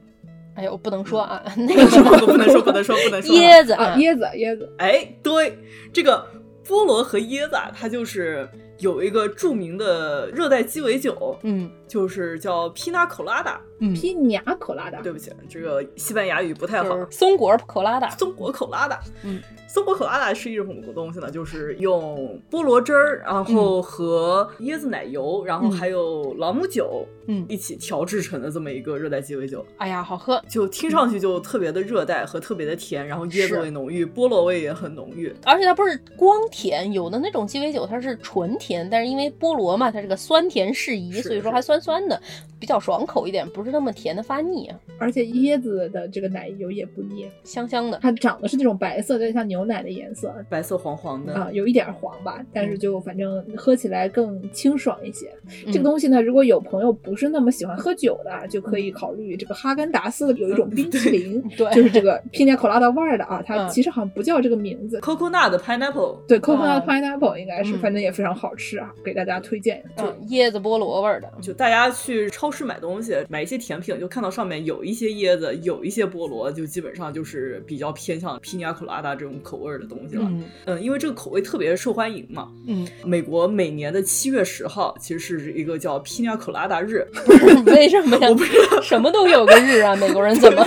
哎呦，不能说啊，那个什么 *laughs* 不能说，不能说，不能说。啊，椰子啊，椰子，椰子，哎，对，这个菠萝和椰子啊，它就是有一个著名的热带鸡尾酒，嗯就是叫 Pina Colada。嗯，皮尼亚可拉达，对不起，这个西班牙语不太好。就是松果可拉达。松果口拉达，嗯，松果口拉达是一种什么东西呢？就是用菠萝汁儿，然后和椰子奶油，然后还有朗姆酒，嗯一起调制成的这么一个热带鸡尾酒，哎呀，好喝，就听上去就特别的热带和特别的甜，然后椰子味浓郁，菠萝味也很浓郁。而且它不是光甜，有的那种鸡尾酒它是纯甜，但是因为菠萝嘛，它这个酸甜适宜，所以说还酸酸的，比较爽口一点，不是那么甜的发腻。啊，而且椰子的这个奶油也不腻，香香的。它长得是那种白色有点，像牛奶的颜色。白色黄黄的，啊，有一点黄吧，但是就反正喝起来更清爽一些。这个嗯东西呢，如果有朋友不是那么喜欢喝酒的，就可以考虑这个哈根达斯有一种冰淇淋，对就是这个 pina colada 味儿的啊，它嗯其实好像不叫这个名字。coconut pineapple，对，coconut 啊 pineapple 应该是，嗯反正也非常好吃啊，给大家推荐。嗯，椰子菠萝味儿的，就大家去超市买东西，买一些甜品，就看到上面有一些椰子，有一些菠萝，就基本上就是比较偏向皮尼亚 colada 这种口味儿的东西了。嗯嗯，因为这个口味特别受欢迎嘛。嗯，美国每年的七月十号其实是一个叫皮尼亚 colada 日，*laughs* 为什么呀？我不知道。什么都有个日啊，*laughs* 美国人怎么？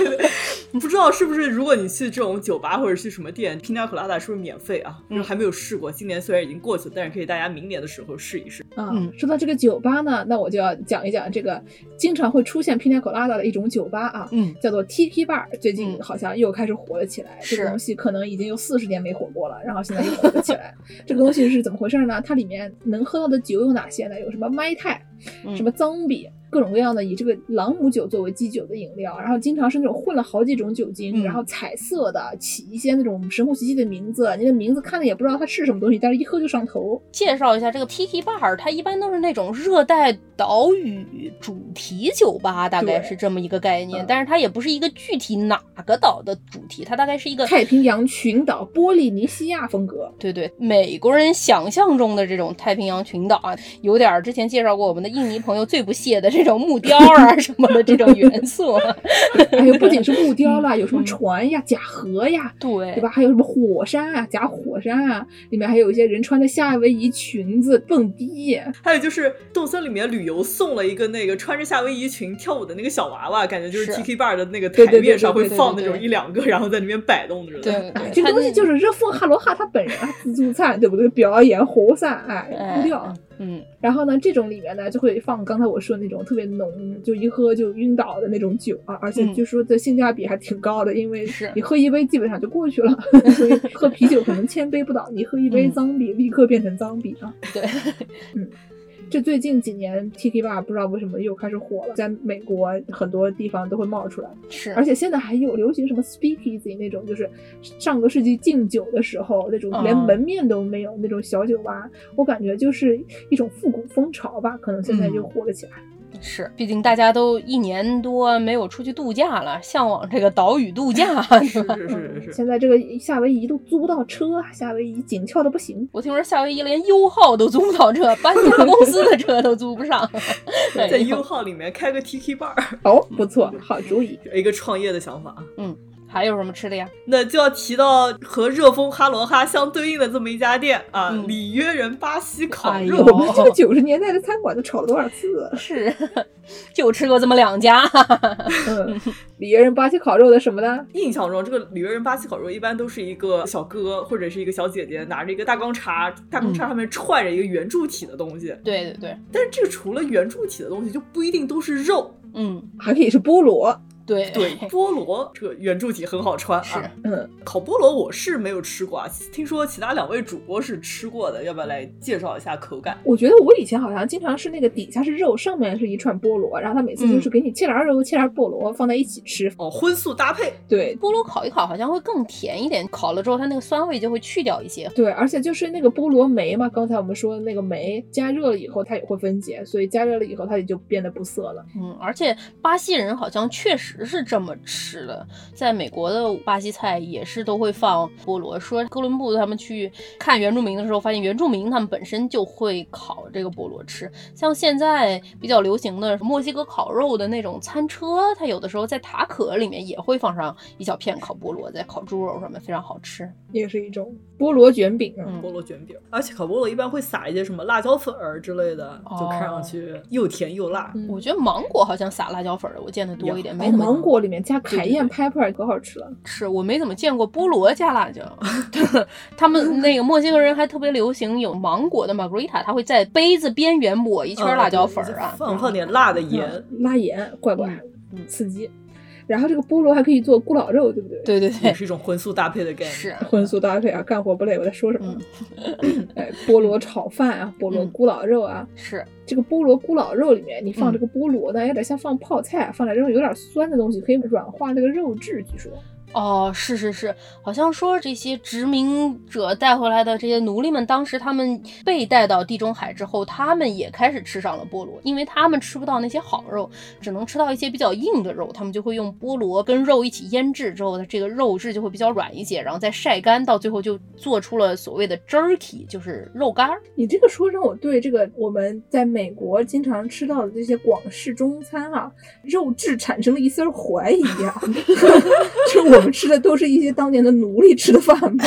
不知道是不是如果你去这种酒吧或者去什么店，皮尼亚 colada 是不是免费啊？嗯就是还没有试过，今年虽然已经过去了，但是可以大家明年的时候试一试。啊，嗯说到这个酒吧呢，那我就要讲一讲这个经常会出现 pina colada 的一种酒吧啊，嗯叫做 Tiki Bar，最近嗯好像又开始火了起来。这个东西可能已经有四十年没火过了，然后现在又火了起来。*laughs* 这个东西是怎么回事呢？它里面能喝到的酒有哪些呢？有什么麦泰，嗯什么脏比，各种各样的以这个朗姆酒作为基酒的饮料，然后经常是那种混了好几种酒精，嗯然后彩色的，起一些那种神乎其技的名字，你的名字看了也不知道它是什么东西，但是一喝就上头。介绍一下这个 Tiki Bar，它一般都是那种热带岛屿主题酒吧，大概是这么一个概念嗯。但是它也不是一个具体哪个岛的主题，它大概是一个太平洋群岛波利尼西亚风格。对对，美国人想象中的这种太平洋群岛啊，有点儿之前介绍过我们的印尼朋友最不屑的这种木雕啊 *laughs* 什么的这种元素啊。还有不仅是木雕啦，有什么船呀、甲河呀，对对吧？？还有什么火山啊、假火山啊，里面还有一些人穿着夏威夷裙子蹦迪。还有就是动森里面旅游送了一个那个穿着夏威夷裙跳舞的那个小娃娃，感觉就是是 Tiki Bar 的那个台面上会放那种一两个，然后在里面摆动着的。对这个东西就是热风哈罗哈他本人啊自助餐，对不对？表演火山，哎，哎木雕。嗯，然后呢，这种里面呢就会放刚才我说的那种特别浓，就一喝就晕倒的那种酒啊，而且嗯据说的性价比还挺高的，因为是你喝一杯基本上就过去了，*laughs* 所以喝啤酒可能千杯不倒，你喝一杯嗯脏比立刻变成脏比啊。对，这最近几年 Tiki Bar 不知道为什么又开始火了，在美国很多地方都会冒出来，是，而且现在还有流行什么 Speakeasy 那种，就是上个世纪敬酒的时候那种连嗯门面都没有那种小酒吧，我感觉就是一种复古风潮吧，可能现在就火了起来。是，毕竟大家都一年多没有出去度假了，向往这个岛屿度假，*laughs* 是吧？是是是是。现在这个夏威夷都租不到车，夏威夷紧俏的不行。我听说夏威夷连优号都租不到车，搬家公司的车都租不上。*laughs* 在优号里面开个 TK bar，哦，不错，好主意，一个创业的想法。嗯。还有什么吃的呀？那就要提到和热风哈罗哈相对应的这么一家店啊，里约人巴西烤肉。我们这个九十年代的餐馆都炒了多少次？是，就吃过这么两家。嗯，里约人巴西烤肉的什么呢？印象中，这个里约人巴西烤肉一般都是一个小哥或者是一个小姐姐拿着一个大钢叉，大钢叉上面串着一个圆柱体的东西。对对对。但是这个除了圆柱体的东西，就不一定都是肉。嗯，还可以是菠萝。对对，*laughs* 菠萝这个圆柱体很好穿啊。嗯，烤菠萝我是没有吃过啊，听说其他两位主播是吃过的，要不要来介绍一下口感？我觉得我以前好像经常是那个底下是肉，上面是一串菠萝，然后他每次就是给你切点肉，切点菠萝放在一起吃。哦，荤素搭配。对，菠萝烤一烤好像会更甜一点，烤了之后它那个酸味就会去掉一些。对，而且就是那个菠萝酶嘛，刚才我们说的那个酶加热了以后它也会分解，所以加热了以后它也就变得不涩了。嗯，而且巴西人好像确实是这么吃。的，在美国的巴西菜也是都会放菠萝。说哥伦布他们去看原住民的时候，发现原住民他们本身就会烤这个菠萝吃。像现在比较流行的墨西哥烤肉的那种餐车，它有的时候在塔可里面也会放上一小片烤菠萝，在烤猪肉上面非常好吃，也是一种菠萝卷饼。嗯，菠萝卷饼，而且烤菠萝一般会撒一些什么辣椒粉儿之类的，就看上去又甜又辣。我觉得芒果好像撒辣椒粉的，我见的多一点。没芒果里面加。凯宴 pepper 可好吃了，是我没怎么见过菠萝加辣椒。*laughs* 他们那个墨西哥人还特别流行有芒果的 margarita，他会在杯子边缘抹一圈辣椒粉啊，放放点辣的盐，辣盐，怪怪，刺激。然后这个菠萝还可以做咕老肉，对不对？对对对，也是一种荤素搭配的概念。是荤素搭配啊，干活不累。我在说什么？*laughs* 哎，菠萝炒饭啊，菠萝咕老肉啊，是这个菠萝咕老肉里面，你放这个菠萝呢，有点像放泡菜，放点这种有点酸的东西，可以软化那个肉质，据说。哦，是是是，好像说这些殖民者带回来的这些奴隶们，当时他们被带到地中海之后，他们也开始吃上了菠萝，因为他们吃不到那些好肉，只能吃到一些比较硬的肉，他们就会用菠萝跟肉一起腌制之后，的这个肉质就会比较软一些，然后再晒干，到最后就做出了所谓的 jerky，就是肉干儿。你这个说让我对这个我们在美国经常吃到的这些广式中餐啊，肉质产生了一丝怀疑啊，*laughs* 就我。吃的都是一些当年的奴隶吃的饭吗？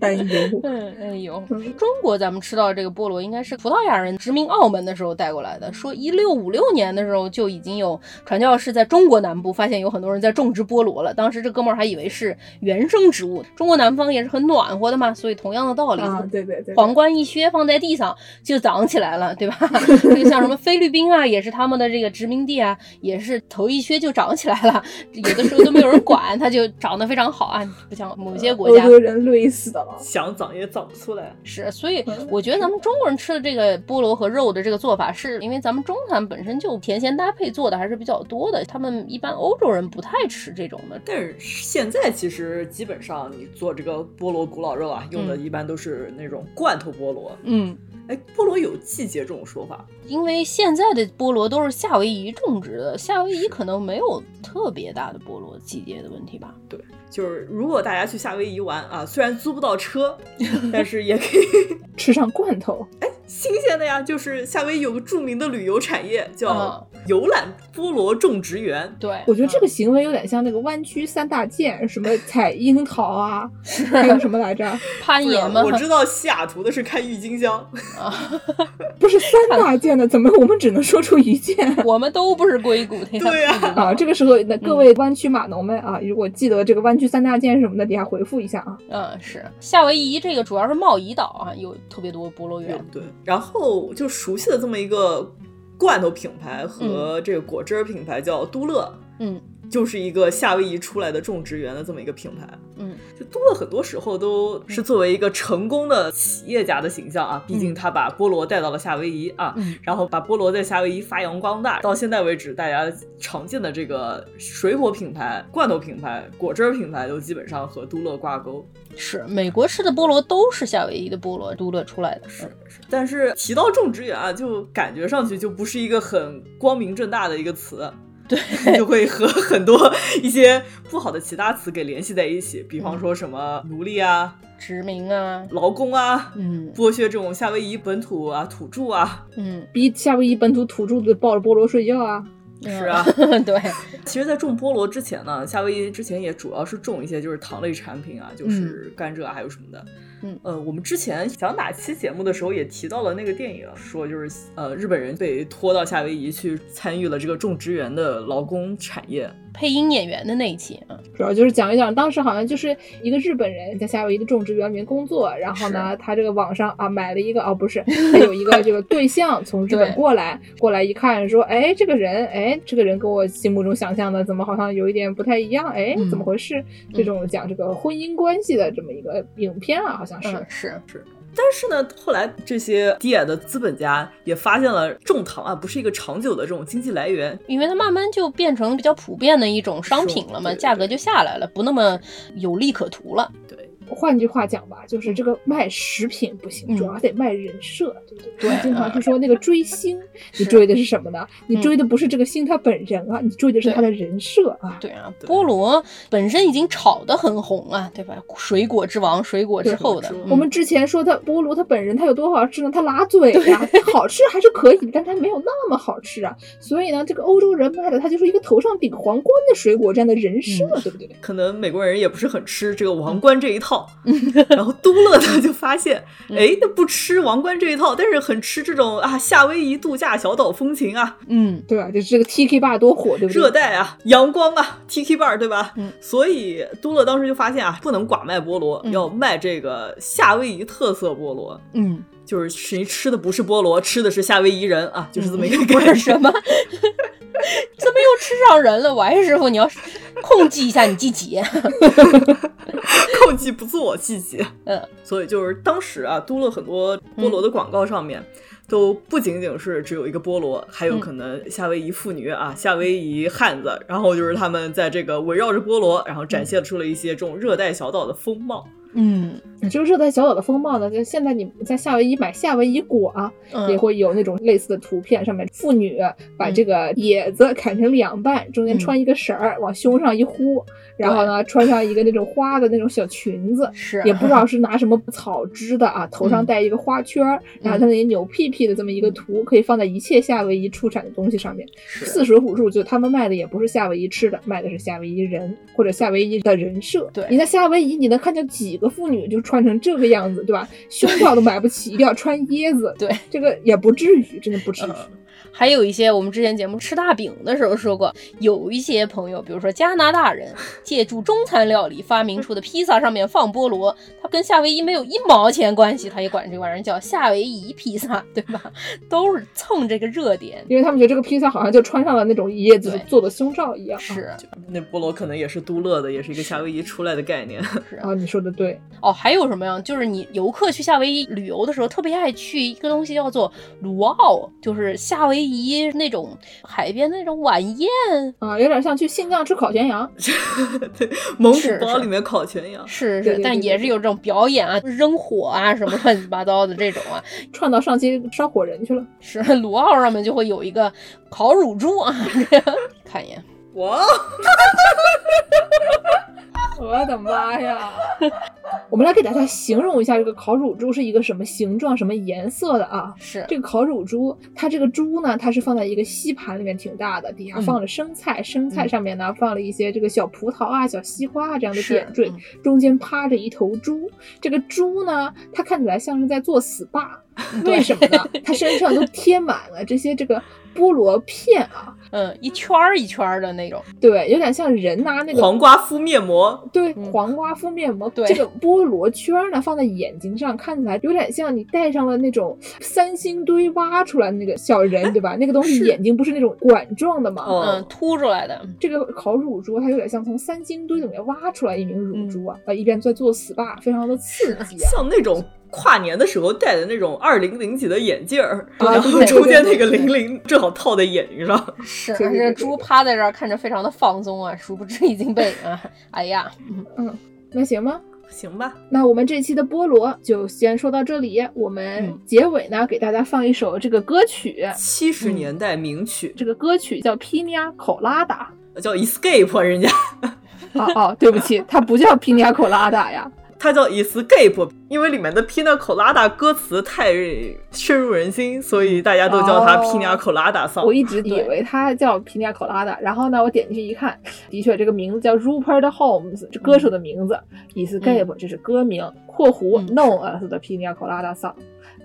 担忧。嗯，哎呦，中国咱们吃到这个菠萝，应该是葡萄牙人殖民澳门的时候带过来的。说一六五六年的时候就已经有传教士在中国南部发现有很多人在种植菠萝了。当时这哥们儿还以为是原生植物。中国南方也是很暖和的嘛，所以同样的道理，对对对，皇冠一削放在地上就长起来了，对吧？*laughs* 这个像什么菲律宾啊，也是他们的这个殖民地啊，也是头一削就长起来了，有的时候都没有人管。它就长得非常好啊，不像某些国家，人累死的了，想长也长不出来。是，所以我觉得咱们中国人吃的这个菠萝和肉的这个做法，是因为咱们中餐本身就甜咸搭配做的还是比较多的，他们一般欧洲人不太吃这种的。但是现在其实基本上你做这个菠萝古老肉啊，用的一般都是那种罐头菠萝。嗯。哎，菠萝有季节这种说法，因为现在的菠萝都是夏威夷种植的，夏威夷可能没有特别大的菠萝季节的问题吧？对，就是如果大家去夏威夷玩啊，虽然租不到车，*laughs* 但是也可以吃上罐头。哎。新鲜的呀，就是夏威夷有个著名的旅游产业叫游览菠萝种植园。对，我觉得这个行为有点像那个湾区三大件，什么采樱桃啊，*laughs* 还有什么来着？攀岩吗？我知道西雅图的是看郁金香啊，*laughs* 不是三大件的，怎么我们只能说出一件？*laughs* 我们都不是硅谷的。对呀，啊，这个时候那各位湾区码农们啊，如果记得这个湾区三大件是什么的，底下回复一下啊。嗯，是夏威夷这个主要是贸易岛啊，有特别多菠萝园。对。然后就熟悉的这么一个罐头品牌和这个果汁品牌叫都乐，嗯，就是一个夏威夷出来的种植园的这么一个品牌。嗯，就都乐很多时候都是作为一个成功的企业家的形象啊，毕竟他把菠萝带到了夏威夷啊，嗯然后把菠萝在夏威夷发扬光大。到现在为止，大家常见的这个水果品牌、罐头品牌、果汁儿品牌都基本上和都乐挂钩。是美国吃的菠萝都是夏威夷的菠萝都乐出来的。是是，但是提到种植园啊，就感觉上去就不是一个很光明正大的一个词。对，就会和很多一些不好的其他词给联系在一起，比方说什么奴隶啊、殖民啊，劳工啊，嗯剥削这种夏威夷本土啊土著啊，嗯，逼夏威夷本土土著子抱着菠萝睡觉啊！是啊。*laughs* 对，*laughs* 其实，在种菠萝之前呢，夏威夷之前也主要是种一些就是糖类产品啊，就是甘蔗啊，还有什么的。嗯呃，我们之前讲哪期节目的时候也提到了那个电影，说就是呃日本人被拖到夏威夷去参与了这个种植园的劳工产业。配音演员的那一期啊，主要就是讲一讲，当时好像就是一个日本人在夏威夷的种植园里面工作，然后呢，他这个网上啊买了一个哦不是，他 *laughs* 有一个这个对象从日本过来，过来一看说，哎，这个人，哎，这个人跟我心目中想象的怎么好像有一点不太一样，哎，嗯怎么回事？这种讲这个婚姻关系的这么一个影片啊，好像是。嗯是，但是呢，后来这些低矮的资本家也发现了种糖啊不是一个长久的这种经济来源，因为它慢慢就变成比较普遍的一种商品了嘛，是对对价格就下来了，不那么有利可图了。对，换句话讲吧，就是这个卖食品不行，嗯主要得卖人设，对不对？对我们经常是说那个追星，你追的是什么呢？你嗯追的不是这个星他本人啊，你追的是他的人设啊。对啊，对菠萝本身已经炒得很红啊，对吧？水果之王，水果之后的，嗯我们之前说他菠萝，他本人他有多好吃呢？他拉嘴呀、他好吃还是可以，但他没有那么好吃啊。所以呢，这个欧洲人卖的他就是一个头上顶皇冠的水果这样的人设，嗯对不对？可能美国人也不是很吃这个王冠这一套，然后都乐呢就发现，哎，那不吃王冠这一套，但是很吃这种啊夏威夷度假小岛风情啊，嗯，对吧？就是这个 TK bar 多火，对不对？热带啊，阳光啊，Tiki bar 对吧？嗯所以都乐当时就发现啊，不能寡卖菠萝，嗯要卖这个夏威夷特色菠萝。嗯，就是谁吃的不是菠萝，吃的是夏威夷人啊，就是这么一个嗯不概念。*laughs* 是什么，怎么又吃上人了？王师傅，你要控制一下你自己。*laughs* 控制不做自己。嗯，所以就是当时啊，都乐很多菠萝的广告上面。都不仅仅是只有一个菠萝，还有可能夏威夷妇女啊、夏威夷汉子，然后就是他们在这个围绕着菠萝，然后展现出了一些这种热带小岛的风貌。嗯，就是热带小岛的风貌呢，就现在你在夏威夷买夏威夷果啊，嗯。也会有那种类似的图片，上面妇女把这个野子砍成两半，中间穿一个绳儿，往胸上一呼，然后呢穿上一个那种花的那种小裙子，是也不知道是拿什么草织的啊，头上嗯戴一个花圈儿，然后它那里扭屁屁的这么一个图，可以放在一切夏威夷出产的东西上面。四舍五入，就他们卖的也不是夏威夷吃的，卖的是夏威夷人或者夏威夷的人设。对你在夏威夷，你能看见几个妇女就穿成这个样子，对吧？胸罩都买不起，一定要穿椰子。对，这个也不至于，真的不至于。嗯还有一些我们之前节目吃大饼的时候说过，有一些朋友，比如说加拿大人，借助中餐料理发明出的披萨上面放菠萝，它跟夏威夷没有一毛钱关系，他也管这玩意儿叫夏威夷披萨，对吧？都是蹭这个热点。因为他们觉得这个披萨好像就穿上了那种椰子做的胸罩一样。是那菠萝可能也是都乐的，也是一个夏威夷出来的概念。*laughs* 是啊，你说的对。哦，还有什么呀？就是你游客去夏威夷旅游的时候，特别爱去一个东西叫做卢奥，就是夏威夷那种海边那种晚宴。啊，有点像去新疆吃烤全羊。*laughs* 对，蒙古包里面烤全羊。是是，但也是有这种表演啊，扔火啊，什么乱七八糟的这种啊。*laughs* 串到上期烧火人去了。是鲁奥上面就会有一个烤乳猪啊，*laughs* 看一眼。哇，我的妈呀！*laughs* 我们来给大家形容一下这个烤乳猪是一个什么形状、什么颜色的啊？是这个烤乳猪，它这个猪呢，它是放在一个吸盘里面，挺大的，底下嗯放了生菜，生菜嗯上面呢放了一些这个小葡萄啊、小西瓜啊这样的点缀嗯，中间趴着一头猪。这个猪呢，它看起来像是在做 SPA，*laughs* 为什么呢？它身上都贴满了这些这个菠萝片啊，嗯，一圈儿一圈儿的那种，对，有点像人拿那个黄瓜敷面膜，对嗯黄瓜敷面膜。对这个菠萝圈儿呢放在眼睛上，看起来有点像你戴上了那种三星堆挖出来的那个小人，对吧？那个东西 *laughs* 眼睛不是那种管状的吗？哦嗯，凸出来的，这个烤乳猪，它有点像从三星堆里面挖出来一名乳猪啊，呃，一边在做 SPA，非常的刺激啊。像那种跨年的时候戴的那种二零零几的眼镜儿，啊然后中间那个零零正好套在眼睛上。是 *laughs* 这猪趴在这儿看着非常的放松啊，殊不知已经被 *laughs* 啊，哎呀，嗯，那行吗。行吧，那我们这期的菠萝就先说到这里。我们嗯结尾呢，给大家放一首这个歌曲，七十年代名曲、这个歌曲叫《Pina Colada》。叫 Escape，人家 *laughs* 哦哦，对不起，它不叫 Pina Colada 呀。它叫 Escape，因为里面的 Pina Colada 歌词太深入人心，所以大家都叫它哦 Pina Colada song。我一直以为它叫 Pina Colada，然后呢，我点进去一看，的确这个名字叫 Rupert Holmes，这歌手的名字。Escape 这是歌名（括弧嗯 known as the Pina Colada song）。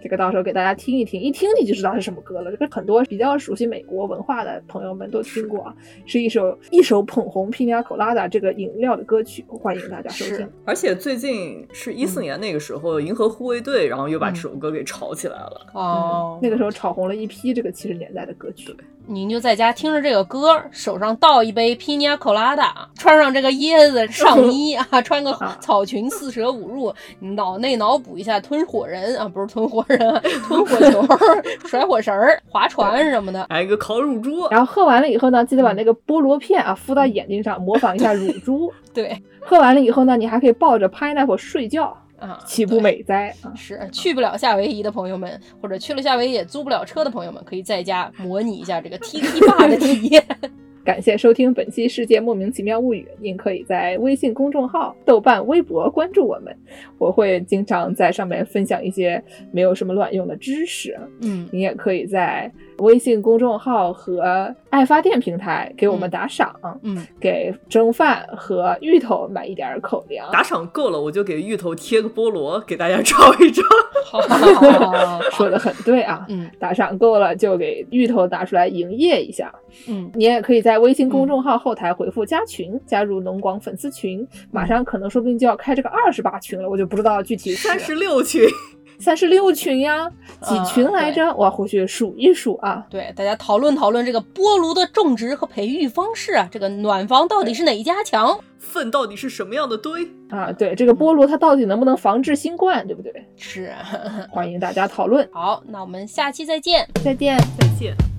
这个到时候给大家听一听，一听你就知道是什么歌了。这个很多比较熟悉美国文化的朋友们都听过啊，是一首一首捧红 Pina Colada 这个饮料的歌曲，欢迎大家收听是。而且最近是一四年那个时候，银河护卫队然后又把这首歌给炒起来了。哦，那个时候炒红了一批这个七十年代的歌曲。您就在家听着这个歌，手上倒一杯 Pina Colada，穿上这个椰子上衣啊，*laughs* 穿个啊。草裙四舍五入，脑内脑补一下吞火人啊，不是吞火人啊，*laughs* 吞火球、甩火绳儿、划船什么的。来一个烤乳猪，然后喝完了以后呢，记得把那个菠萝片啊敷到眼睛上，模仿一下乳猪。*laughs* 对。喝完了以后呢，你还可以抱着 pineapple 睡觉，啊，岂不美哉啊！是去不了夏威夷的朋友们，或者去了夏威夷也租不了车的朋友们，可以在家模拟一下这个踢踢坝的体验。*laughs* 感谢收听本期《世界莫名其妙物语》，您可以在微信公众号、豆瓣、微博关注我们，我会经常在上面分享一些没有什么卵用的知识。嗯，你也可以在微信公众号和爱发电平台给我们打赏，嗯，给蒸饭和芋头买一点口粮。打赏够了，我就给芋头贴个菠萝，给大家照一照。好 *laughs* 说的很对啊，嗯打赏够了就给芋头打出来营业一下。嗯，你也可以在微信公众号后台回复“加群”，加入农广粉丝群。马上可能说不定就要开这个二十八群了，我就不知道具体是三十六群，三十六群呀，几啊群来着？我回去数一数啊。对，大家讨论讨论这个菠萝的种植和培育方式啊，这个暖房到底是哪一家强？粪到底是什么样的堆？啊，对这个菠萝它到底能不能防治新冠，对不对？是，*laughs* 欢迎大家讨论。好，那我们下期再见。再见。再见。